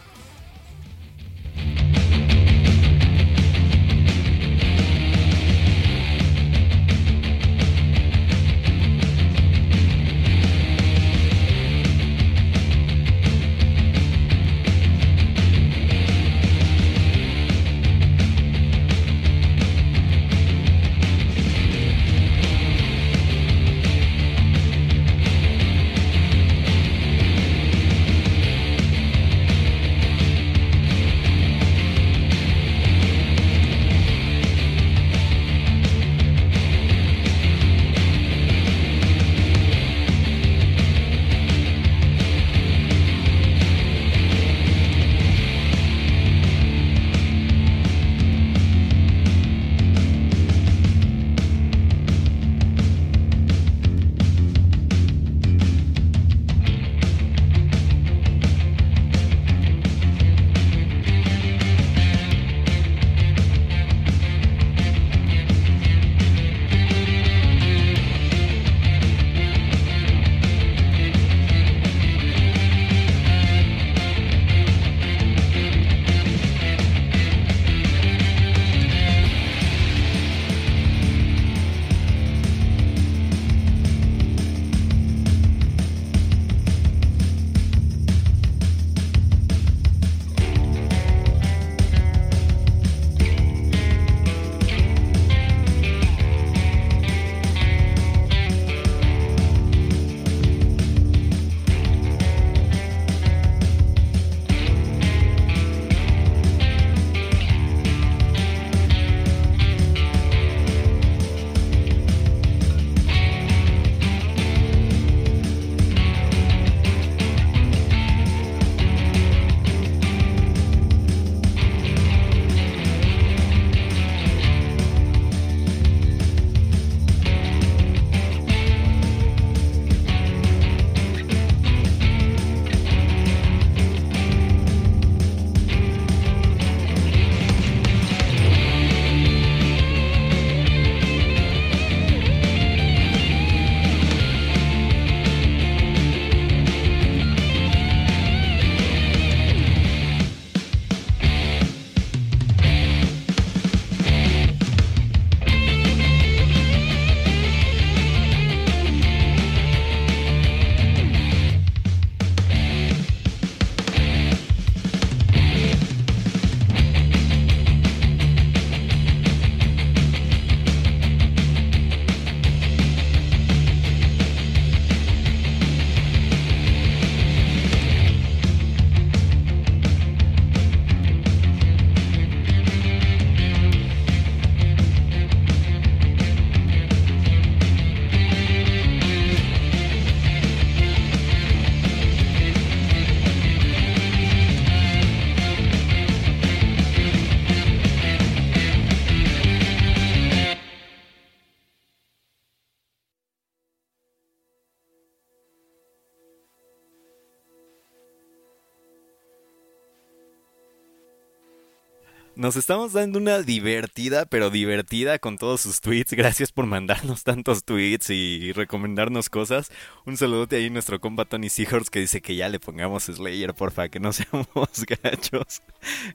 Nos estamos dando una divertida, pero divertida con todos sus tweets. Gracias por mandarnos tantos tweets y recomendarnos cosas. Un saludote ahí a nuestro compa Tony Seahorse que dice que ya le pongamos Slayer, porfa, que no seamos gachos.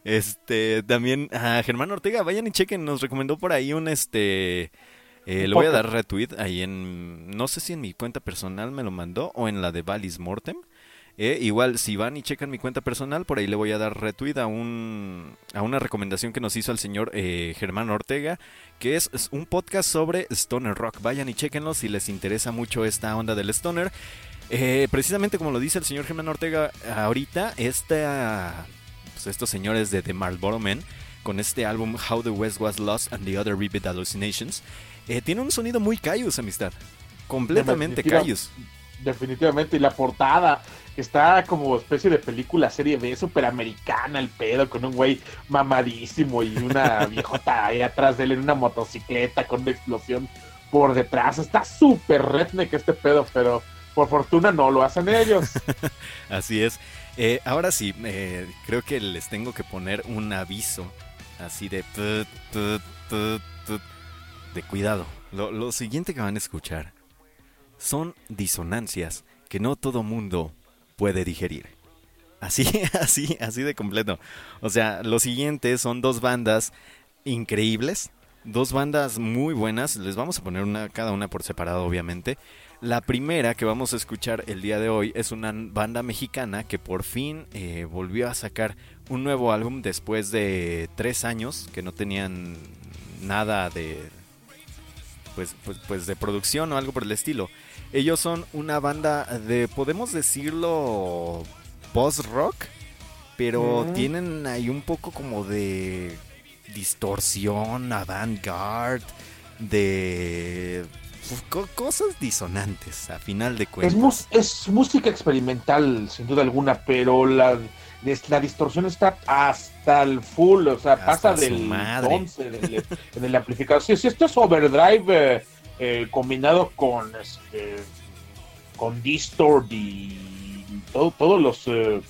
Este, también a Germán Ortega, vayan y chequen, nos recomendó por ahí un este... eh, le voy a dar retweet ahí en... No sé si en mi cuenta personal me lo mandó o en la de Valis Mortem. Eh, igual, si van y checan mi cuenta personal, por ahí le voy a dar retweet a, un, a una recomendación que nos hizo el señor eh, Germán Ortega, que es, es un podcast sobre Stoner Rock. Vayan y chequenlo si les interesa mucho esta onda del Stoner. Eh, precisamente como lo dice el señor Germán Ortega ahorita, esta, pues estos señores de The Marlboro Men, con este álbum How the West Was Lost and the Other Vivid Hallucinations, tiene un sonido muy Cayus, amistad. Completamente Cayus. Definitivamente, y la portada, está como especie de película serie B, superamericana, el pedo, con un güey mamadísimo y una viejota ahí atrás de él en una motocicleta con una explosión por detrás. Está súper redneck este pedo, pero por fortuna no lo hacen ellos. Así es. Eh, ahora sí, eh, creo que les tengo que poner un aviso así de tut, tut, tut, tut, de cuidado. Lo, lo siguiente que van a escuchar son disonancias que no todo mundo puede digerir. Así, así, así de completo. O sea, lo siguiente son dos bandas increíbles, dos bandas muy buenas. Les vamos a poner una, cada una por separado, obviamente. La primera que vamos a escuchar el día de hoy es una banda mexicana que por fin eh, volvió a sacar un nuevo álbum después de tres años que no tenían nada de pues, pues, pues de producción o algo por el estilo. Ellos son una banda de, podemos decirlo, post-rock, pero Mm. tienen ahí un poco como de distorsión, avant-garde, de pues, co- cosas disonantes, a final de Es, cuentas. mus- es música experimental, sin duda alguna, pero la, es- la distorsión está hasta el full, o sea, Hasta pasa del madre. 11 del- en el amplificador. Si, si esto es overdrive eh, eh, combinado con este, con distort y todo, todos los eh,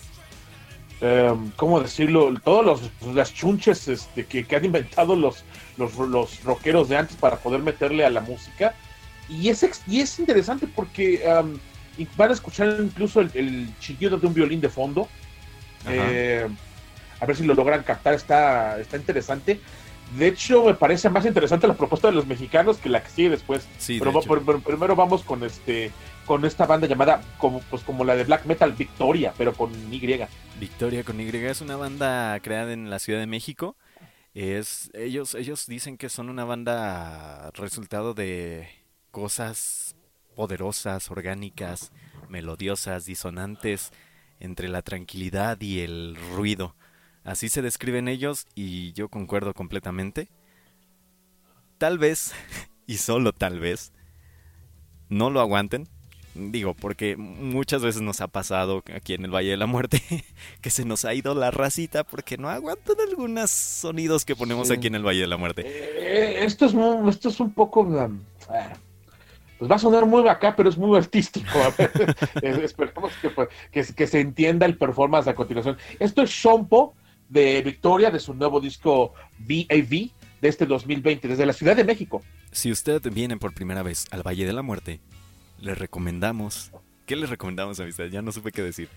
em, ¿cómo decirlo? Todos los las chunches este, que, que han inventado los, los, los rockeros de antes para poder meterle a la música. Y es, y es interesante porque y van a escuchar incluso el, el chillido de un violín de fondo. Eh, a ver si lo logran captar, está, está interesante. De hecho, me parece más interesante la propuesta de los mexicanos que la que sigue después. Sí, de va- pero- pero primero vamos con este con esta banda llamada como pues como la de black metal Victoria, pero con Y. Victoria con Y es una banda creada en la Ciudad de México. Es, ellos, ellos dicen que son una banda resultado de cosas poderosas, orgánicas, melodiosas, disonantes entre la tranquilidad y el ruido. Así se describen ellos y yo concuerdo completamente. Tal vez, y solo tal vez, no lo aguanten. Digo, porque muchas veces nos ha pasado aquí en el Valle de la Muerte que se nos ha ido la racita porque no aguantan algunos sonidos que ponemos Sí. aquí en el Valle de la Muerte. Eh, esto es muy- esto es un poco um, ah, pues va a sonar muy acá, pero es muy artístico. Eh, esperemos que, pues, que, que se entienda el performance a continuación. Esto es Shompo de Victoria de su nuevo disco VAV de este 2020 desde la Ciudad de México. Si usted viene por primera vez al Valle de la Muerte, le recomendamos... ¿Qué le recomendamos, amistad? Ya no supe qué decir.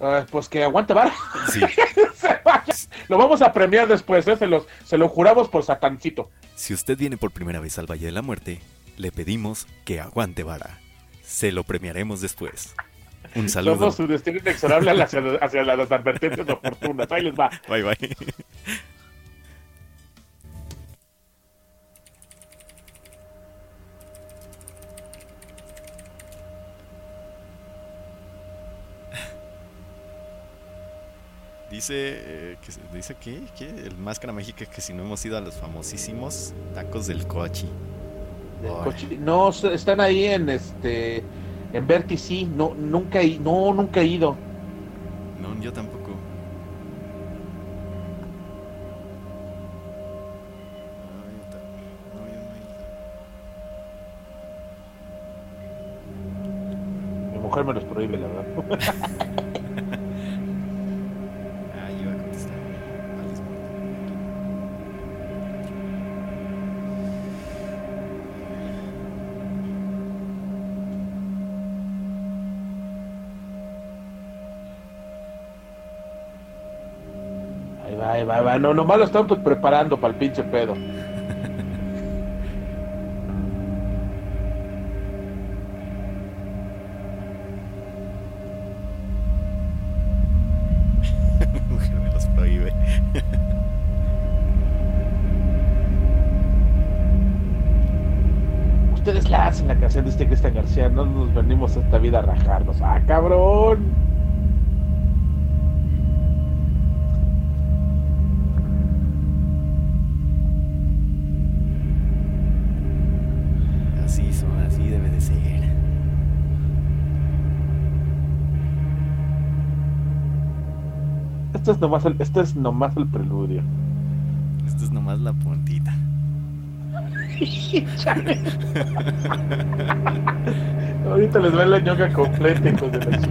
Ah, pues que aguante, vara. Sí, Se vaya. Lo vamos a premiar después, ¿eh? se, los, se lo juramos por Satancito. si usted viene por primera vez al Valle de la Muerte, le pedimos que aguante vara. Se lo premiaremos después. Un saludo. Somos su destino inexorable hacia, hacia las advertencias oportunas. Ahí les va. Bye bye. Dice, eh, que, dice que, que el Máscara Mágica que si no hemos ido a los famosísimos tacos del cochi. Órale. Cochi- No, están ahí en este en Vertici, no nunca he, no nunca he ido. No, yo tampoco. No, yo ta- no, yo no he ido. Mi mujer me los prohíbe, la verdad. Ahí va, va. No, nomás lo están pues, preparando para el pinche pedo. Nomás el, esto es nomás el preludio. Esto es nomás la puntita. Ahorita les va la ñoca completa, hijos de la.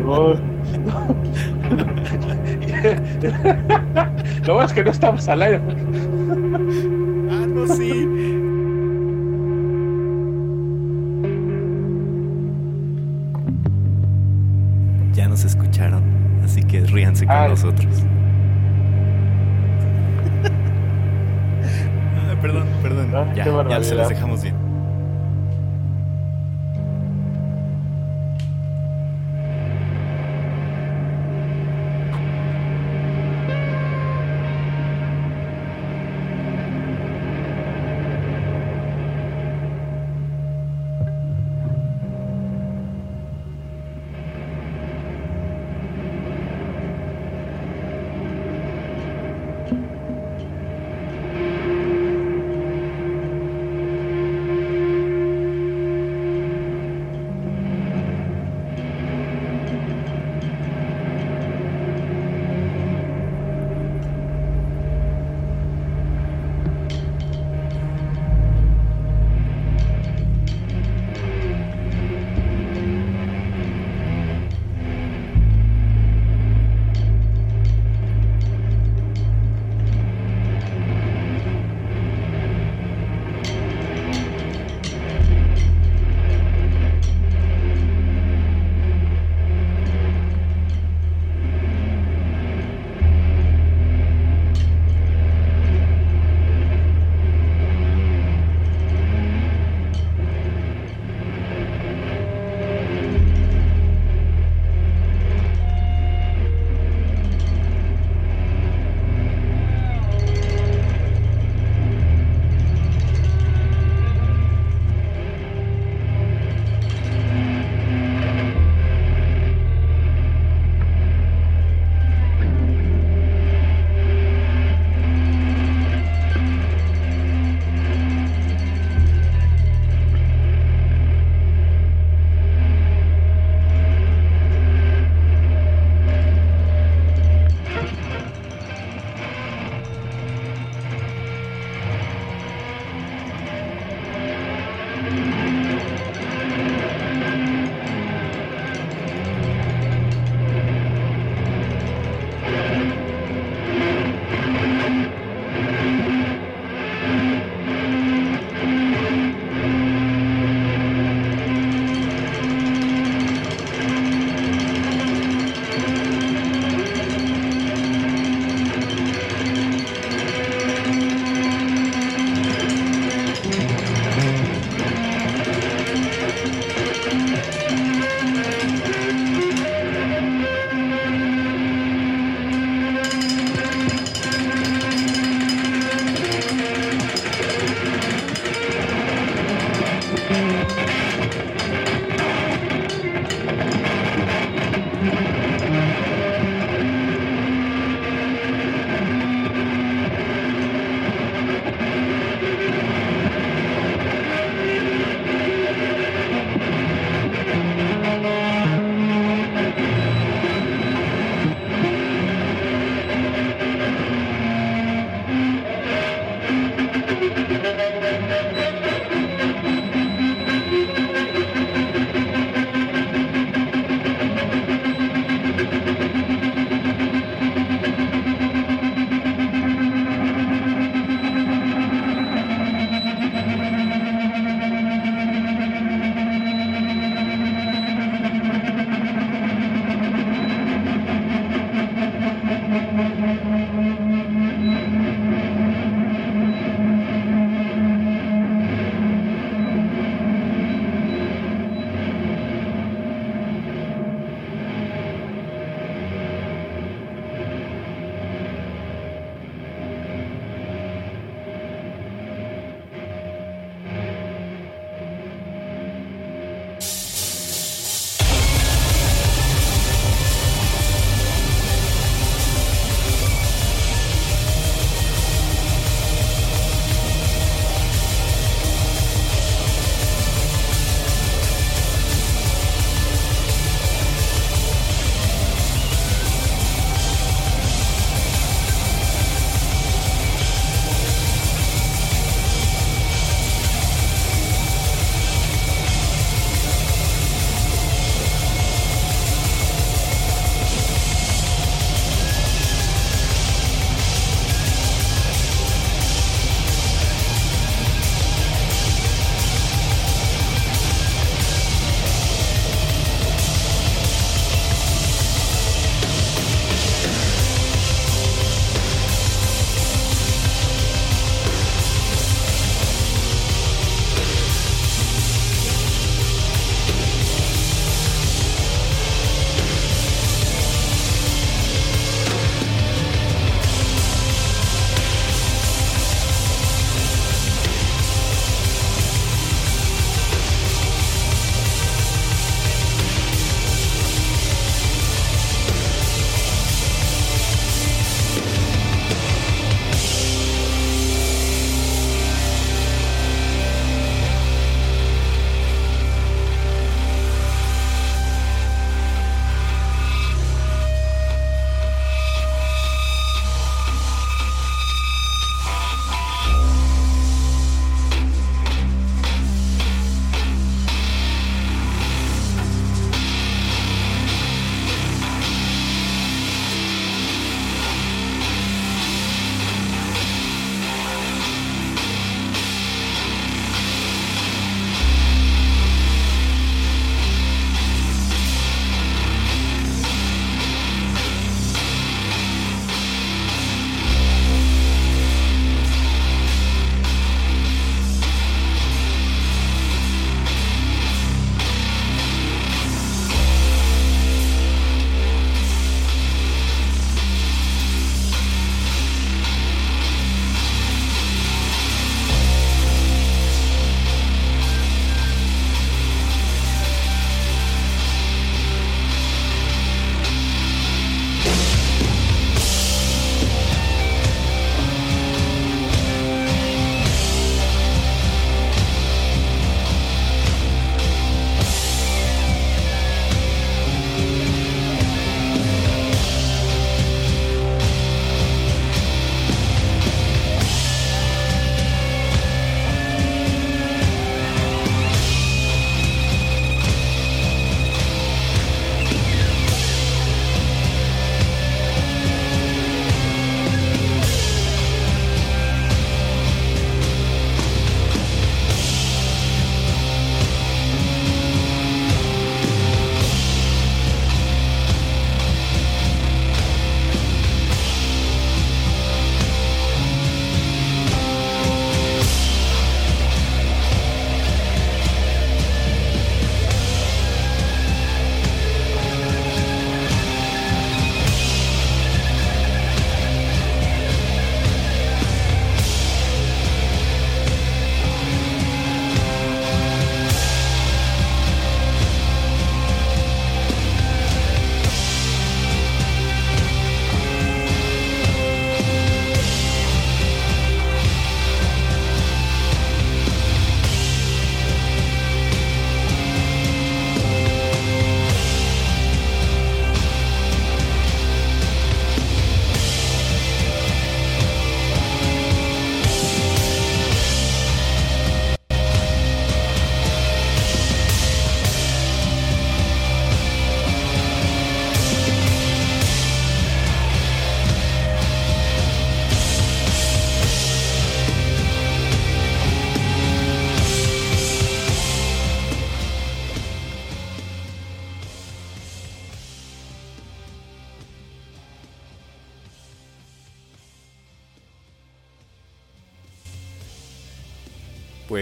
No. Lo bueno es que no estamos al aire. Con Ay. nosotros. Ay, perdón, perdón. Ah, ya, ya se las dejamos bien.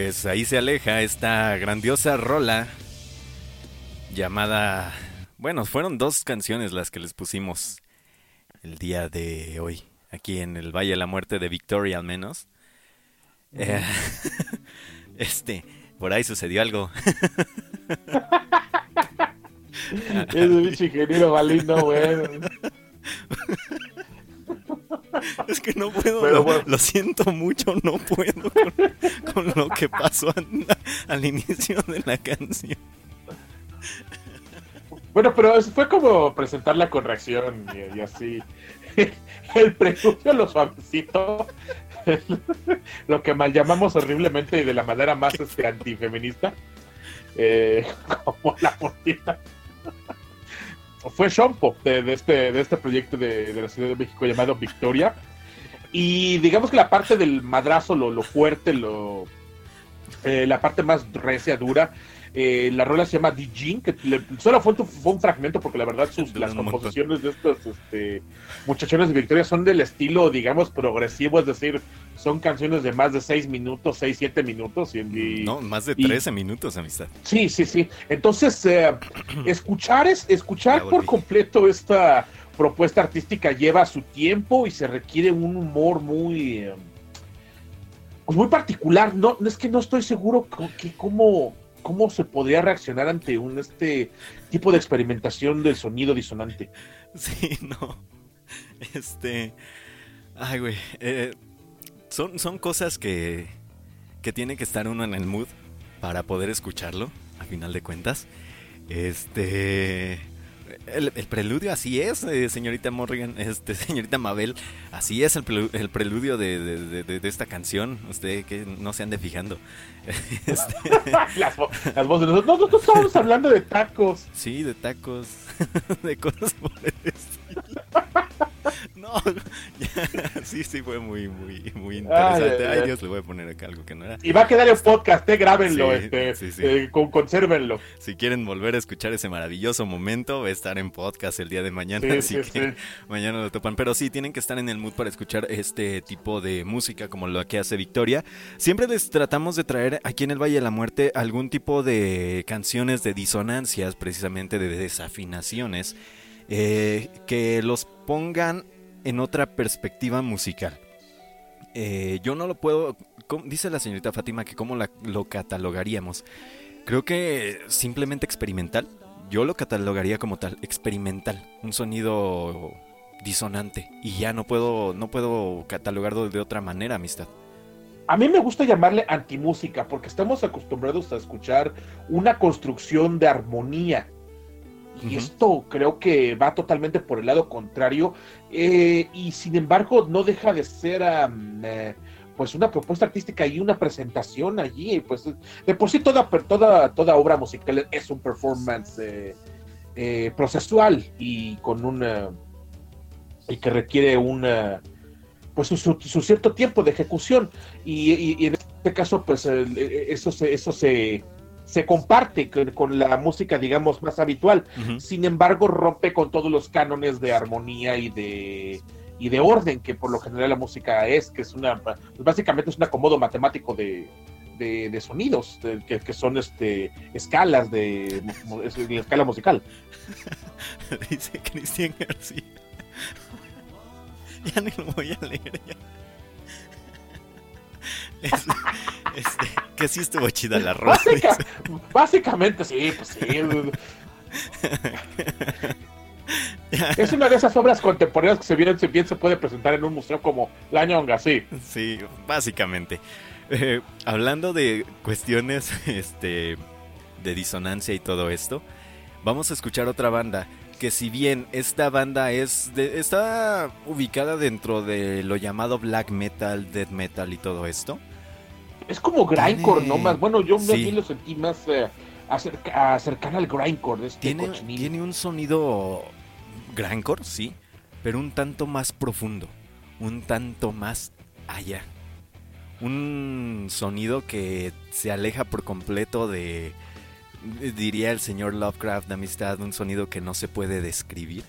Pues ahí se aleja esta grandiosa rola llamada... Bueno, fueron dos canciones las que les pusimos el día de hoy, aquí en el Valle de la Muerte de Victoria al menos. Eh, este, por ahí sucedió algo. Es un bicho ingeniero Galindo, güey. Es que no puedo, lo, bueno. lo siento mucho, no puedo con, con lo que pasó al, al inicio de la canción. Bueno, pero fue como presentarla con reacción y, y así. El preludio, lo suavecito, lo que mal llamamos horriblemente y de la manera más este, antifeminista, eh, como la cortina. Fue Shompo de, este, de este proyecto de, de la Ciudad de México llamado Victoria. Y digamos que la parte del madrazo, lo, lo fuerte, lo, eh, la parte más recia, dura, eh, la rola se llama Dijin, que le- solo fue, un- fue un fragmento porque la verdad sus, las composiciones de estos este, muchachones de Victoria son del estilo, digamos, progresivo, es decir, son canciones de más de 6 minutos, 6, 7 minutos. Y, y- No, más de y- 13 minutos, amistad. Sí, sí, sí. Entonces, eh, escuchar es escuchar por completo esta propuesta artística lleva su tiempo y se requiere un humor muy eh, pues muy particular. No, es que no estoy seguro que cómo cómo se podría reaccionar ante un este tipo de experimentación del sonido disonante. Sí, no. Este. Ay, güey. eh, son, son cosas que, que tiene que estar uno en el mood para poder escucharlo, a final de cuentas. Este. El, el preludio así es, eh, señorita Morrigan, este, señorita Mabel, así es el, prelu- el preludio de, de- de- de- de esta canción, usted que no se ande fijando. Este, las, vo- las voces. No, no, no estamos hablando de tacos. Sí, de tacos, de cosas por el estilo. No, ya, sí, sí, fue muy, muy, muy interesante. ay, Ay, ay. Dios, le voy a poner acá algo que no era. Y va a quedar en podcast, eh, grábenlo, Sí, este, sí, sí. eh, con- consérvenlo. Si quieren volver a escuchar ese maravilloso momento, va a estar en podcast el día de mañana, Sí, así sí, que mañana lo topan. Pero sí, tienen que estar en el mood para escuchar este tipo de música como lo que hace Victoria. Siempre les tratamos de traer aquí en el Valle de la Muerte algún tipo de canciones de disonancias, precisamente de desafinaciones, eh, que los pongan en otra perspectiva musical. Eh, yo no lo puedo, ¿cómo- dice la señorita Fátima que cómo la- lo catalogaríamos. Creo que simplemente experimental. Yo lo catalogaría como tal, experimental, un sonido disonante y ya no puedo no puedo catalogarlo de otra manera, amistad. A mí me gusta llamarle antimúsica porque estamos acostumbrados a escuchar una construcción de armonía. Y esto creo que va totalmente por el lado contrario. eh, y sin embargo, no deja de ser eh, pues una propuesta artística y una presentación allí. Pues de por sí toda, toda, toda obra musical es un performance eh, procesual y con una y que requiere una pues su, cierto tiempo de ejecución y, y- y en este caso pues el- eso se eso se, se comparte con, con la música digamos más habitual sin embargo rompe con todos los cánones de armonía y de y de orden que por lo general la música es que es una pues, básicamente es un acomodo matemático de de, de sonidos de- que, que son este escalas de, la escala musical Dice Cristian García. ya ni lo voy a leer ya. Es- este, que sí estuvo chida la rola. Básica- básicamente sí pues sí Es una de esas obras contemporáneas que se bien, se bien se puede presentar en un museo como La Ñonga, sí. Sí, básicamente. Eh, hablando de cuestiones este, de disonancia y todo esto, vamos a escuchar otra banda. Que si bien esta banda es de- está ubicada dentro de lo llamado black metal, death metal y todo esto, Es como grindcore, Tiene- ¿no? Más, bueno, yo sí. bien lo sentí más eh, acerca- al grindcore de este tiene, cochinillo. tiene un sonido grindcore, sí, pero un tanto más profundo, un tanto más allá. Un sonido que se aleja por completo de, diría el señor Lovecraft de amistad, un sonido que no se puede describir.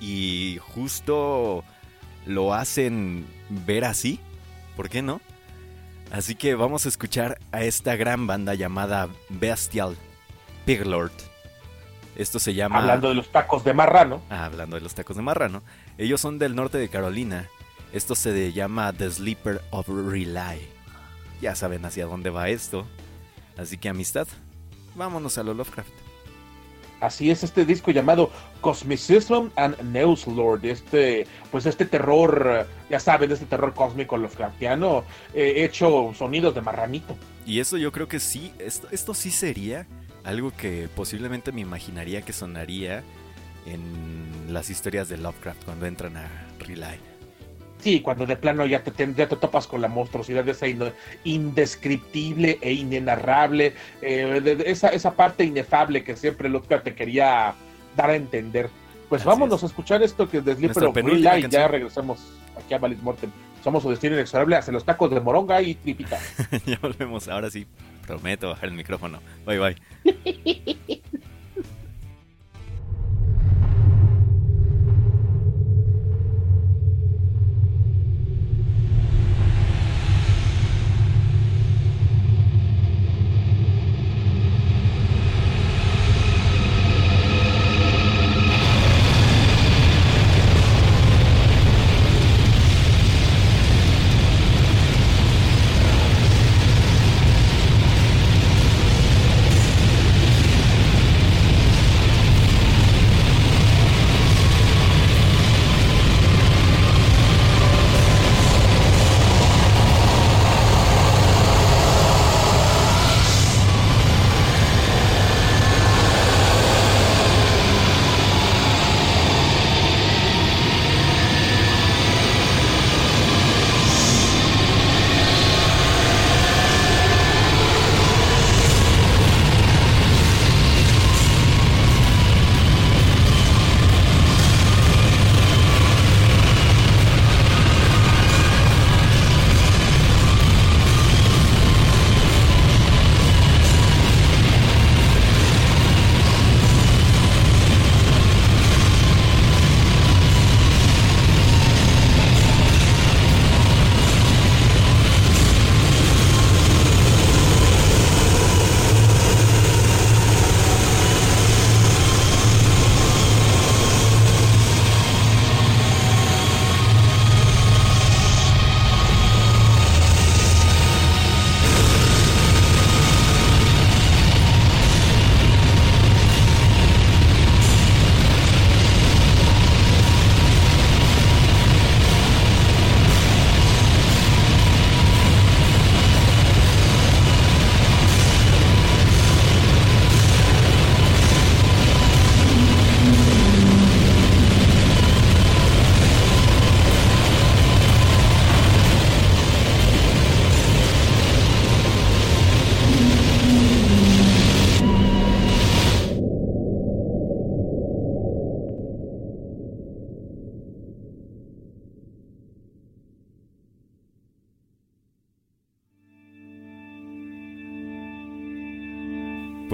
Y justo lo hacen ver así, ¿por qué no? Así que vamos a escuchar a esta gran banda llamada Bestial Piglord. Esto se llama... Hablando de los tacos de marrano. Ah, hablando de los tacos de marrano. Ellos son del norte de Carolina. Esto se llama The Sleeper of Rely. Ya saben hacia dónde va esto. Así que amistad, vámonos a lo Lovecraft. Así es este disco llamado Cosmicism and News Lord, este, pues este terror, ya saben, este terror cósmico Lovecraftiano, eh, hecho sonidos de marranito. Y eso yo creo que sí, esto, esto sí sería algo que posiblemente me imaginaría que sonaría en las historias de Lovecraft cuando entran a Relay. Sí, cuando de plano ya te, ya te topas con la monstruosidad de esa inde- indescriptible e inenarrable, eh, de- de esa, esa parte inefable que siempre Lovecraft te quería dar a entender. Pues Así vámonos es. a escuchar esto que es de Nuestra of Relay, ya regresamos aquí a Valis Mortem. Somos su destino inexorable hacia los tacos de moronga y tripita. ya volvemos, ahora sí, prometo bajar el micrófono. Bye bye.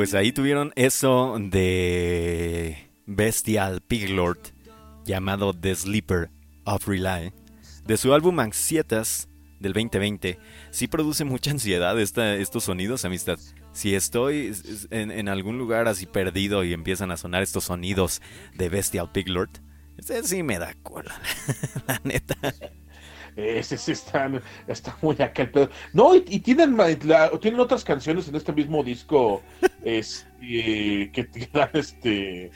Pues ahí tuvieron eso de Bestial Piglord llamado The Sleeper of Rely. De su álbum Anxietas del 2020. Sí produce mucha ansiedad esta- estos sonidos, amistad. Si estoy en, algún lugar así perdido y empiezan a sonar estos sonidos de Bestial Piglord, sí me da cola, la neta. Ese sí está, está muy acá el pedo. No, y, y tienen, la- tienen otras canciones en este mismo disco este, que tiran, este,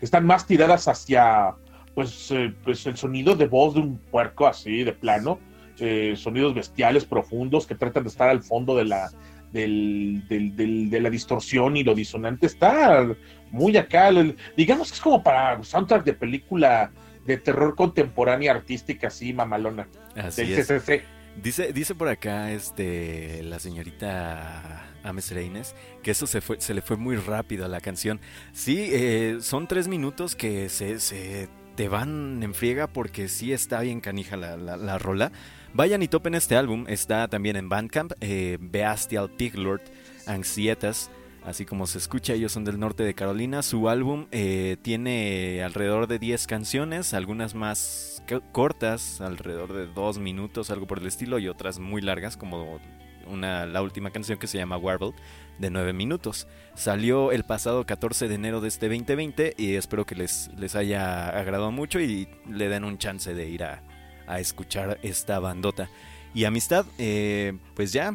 están más tiradas hacia pues, eh, pues el sonido de voz de un puerco así, de plano. eh, sonidos bestiales, profundos, que tratan de estar al fondo de la, del, del- del- de la distorsión y lo disonante. Está muy acá. digamos que es como para soundtrack de película de terror contemporánea artística así, mamalona. Así Del es. CCC. Dice, dice por acá este la señorita Ames Reines que eso se fue, se le fue muy rápido a la canción. Sí, eh, son tres minutos que se, se te van en friega porque sí está bien canija la, la, la rola. Vayan y topen este álbum, está también en Bandcamp, eh, Beastial Piglord, Anxietas. Así como se escucha, ellos son del norte de Carolina. Su álbum eh, tiene alrededor de 10 canciones, algunas más co- cortas, alrededor de 2 minutos, algo por el estilo, y otras muy largas, como una, la última canción que se llama Warble de 9 minutos. Salió el pasado 14 de enero de este 2020 y espero que les, les haya agradado mucho y le den un chance de ir a, a escuchar esta bandota. Y amistad, eh, pues ya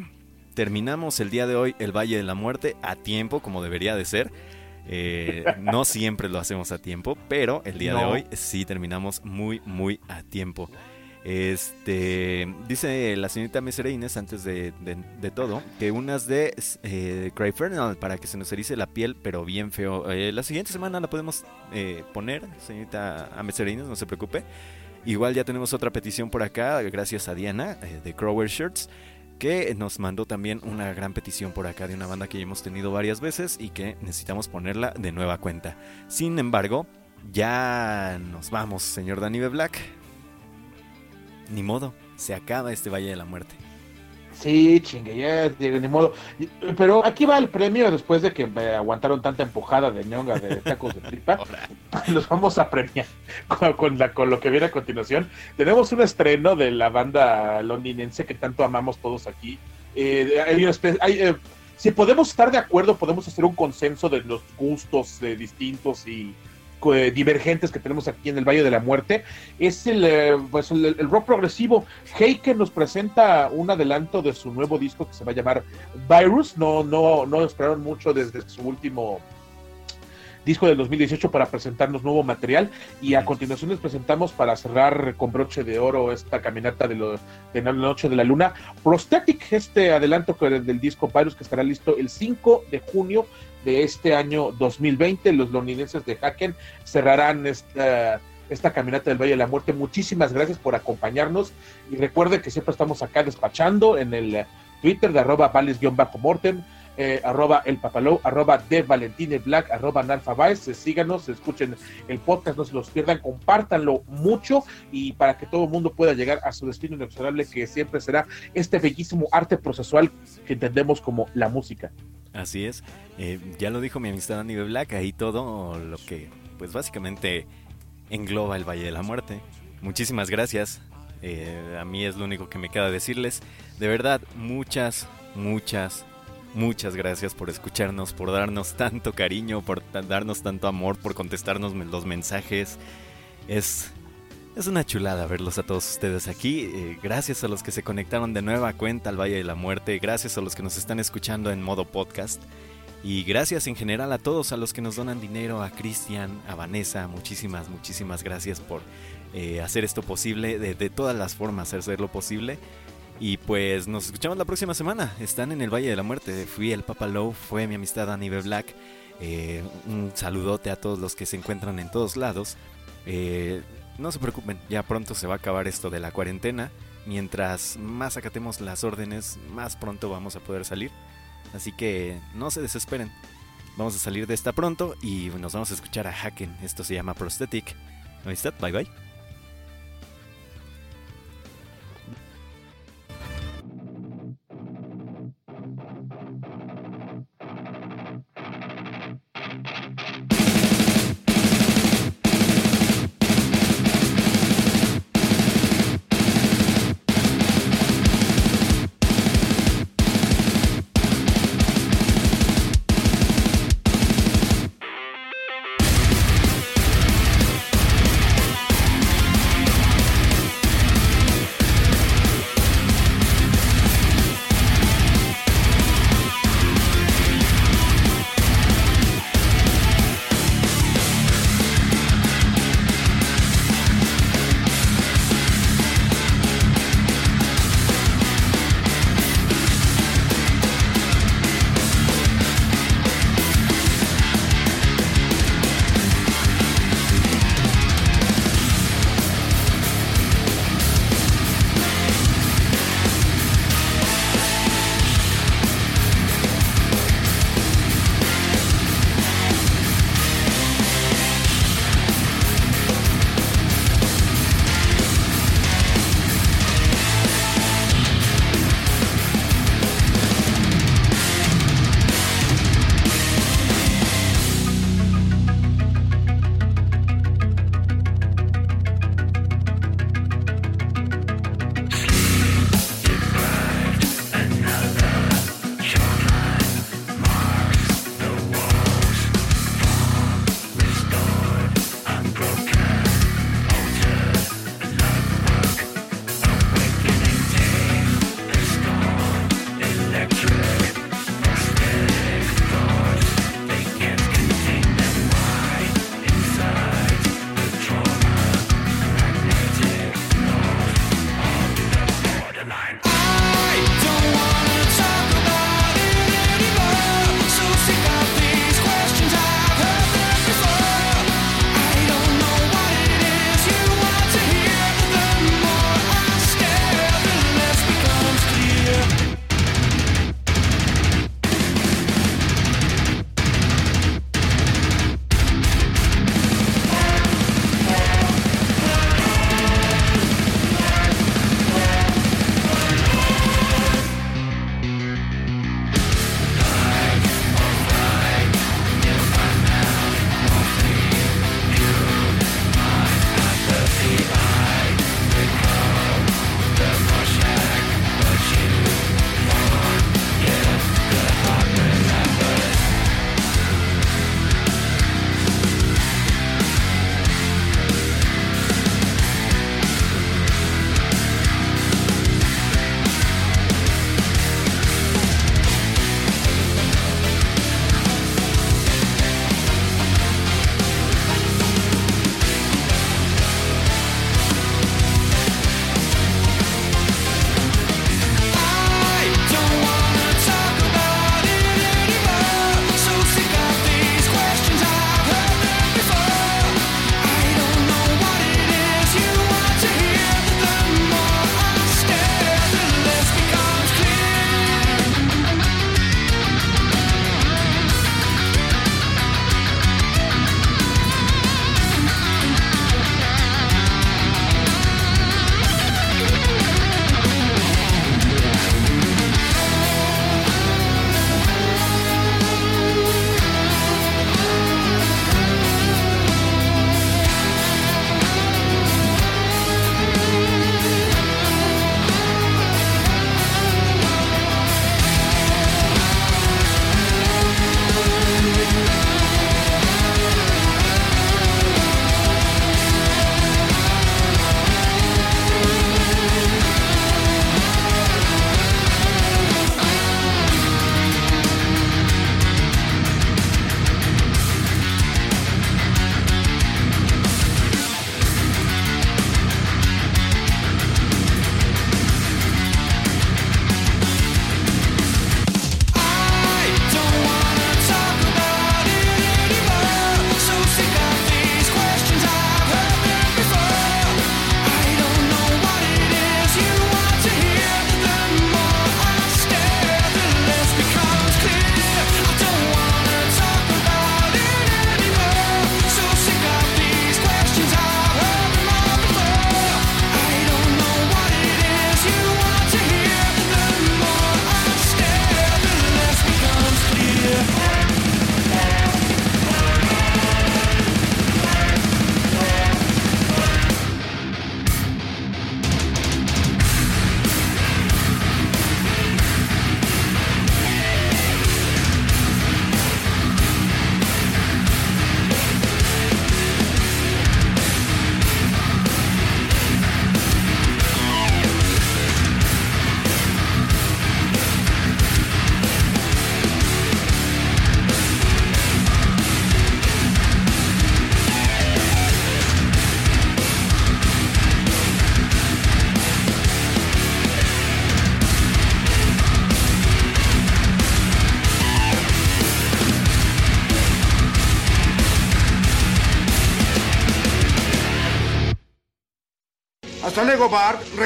terminamos el día de hoy el Valle de la Muerte a tiempo, como debería de ser. Eh, no siempre lo hacemos a tiempo, pero el día de hoy sí terminamos muy, muy a tiempo. Este dice la señorita Mesereines antes de, de- de todo que unas de eh, Cryfernal para que se nos erice la piel, pero bien feo. Eh, la siguiente semana la podemos eh, poner, señorita Mesereines, no se preocupe. Igual ya tenemos otra petición por acá, gracias a Diana de Crower Shirts, que nos mandó también una gran petición por acá de una banda que ya hemos tenido varias veces y que necesitamos ponerla de nueva cuenta. Sin embargo, ya nos vamos, señor Danny B. Black. Ni modo, se acaba este Valle de la Muerte. Sí, chingue, ya, ni modo. Pero aquí va el premio después de que me aguantaron tanta empujada de ñonga de tacos de tripa. Los vamos a premiar con, con la- con lo que viene a continuación. Tenemos un estreno de la banda londinense que tanto amamos todos aquí. Eh, hay una espe- hay, eh, si podemos estar de acuerdo, podemos hacer un consenso de los gustos eh, distintos y divergentes que tenemos aquí en el Valle de la Muerte. Es el, eh, pues el, el rock progresivo. Heike nos presenta un adelanto de su nuevo disco que se va a llamar Virus. No, no, no esperaron mucho desde su último disco del 2018 para presentarnos nuevo material y a continuación les presentamos para cerrar con broche de oro esta caminata de, lo- de la noche de la luna Prosthetic, este adelanto del disco Virus que estará listo el 5 de junio de este año 2020 los londinenses de Haken cerrarán esta esta caminata del Valle de la Muerte. Muchísimas gracias por acompañarnos y recuerde que siempre estamos acá despachando en el Twitter de arroba vales-mortem, eh, arroba el papalou, arroba de Valentine Black, arroba. Eh, Síganos, escuchen el podcast, no se los pierdan, compártanlo mucho y para que todo el mundo pueda llegar a su destino inexorable que siempre será este bellísimo arte procesual que entendemos como la música. Así es. Eh, ya lo dijo mi amistad B. Black, ahí todo lo que, pues básicamente engloba el Valle de la Muerte. Muchísimas gracias. Eh, a mí es lo único que me queda decirles. De verdad, muchas, muchas, muchas gracias por escucharnos, por darnos tanto cariño, por darnos tanto amor, por contestarnos los mensajes. Es, es una chulada verlos a todos ustedes aquí. Eh, gracias a los que se conectaron de nueva cuenta al Valle de la Muerte. Gracias a los que nos están escuchando en modo podcast. Y gracias en general a todos, a los que nos donan dinero, a Cristian, a Vanessa, muchísimas, muchísimas gracias por eh, hacer esto posible, de, todas las formas hacerlo posible. Y pues nos escuchamos la próxima semana. Están en el Valle de la Muerte. Fui el Papa Low, fue mi amistad Annie B. Black. Eh, un saludote a todos los que se encuentran en todos lados. Eh, no se preocupen, ya pronto se va a acabar esto de la cuarentena. Mientras más acatemos las órdenes, más pronto vamos a poder salir. Así que no se desesperen. Vamos a salir de esta pronto y nos vamos a escuchar a Haken. Esto se llama Prosthetic. Amistad, bye bye.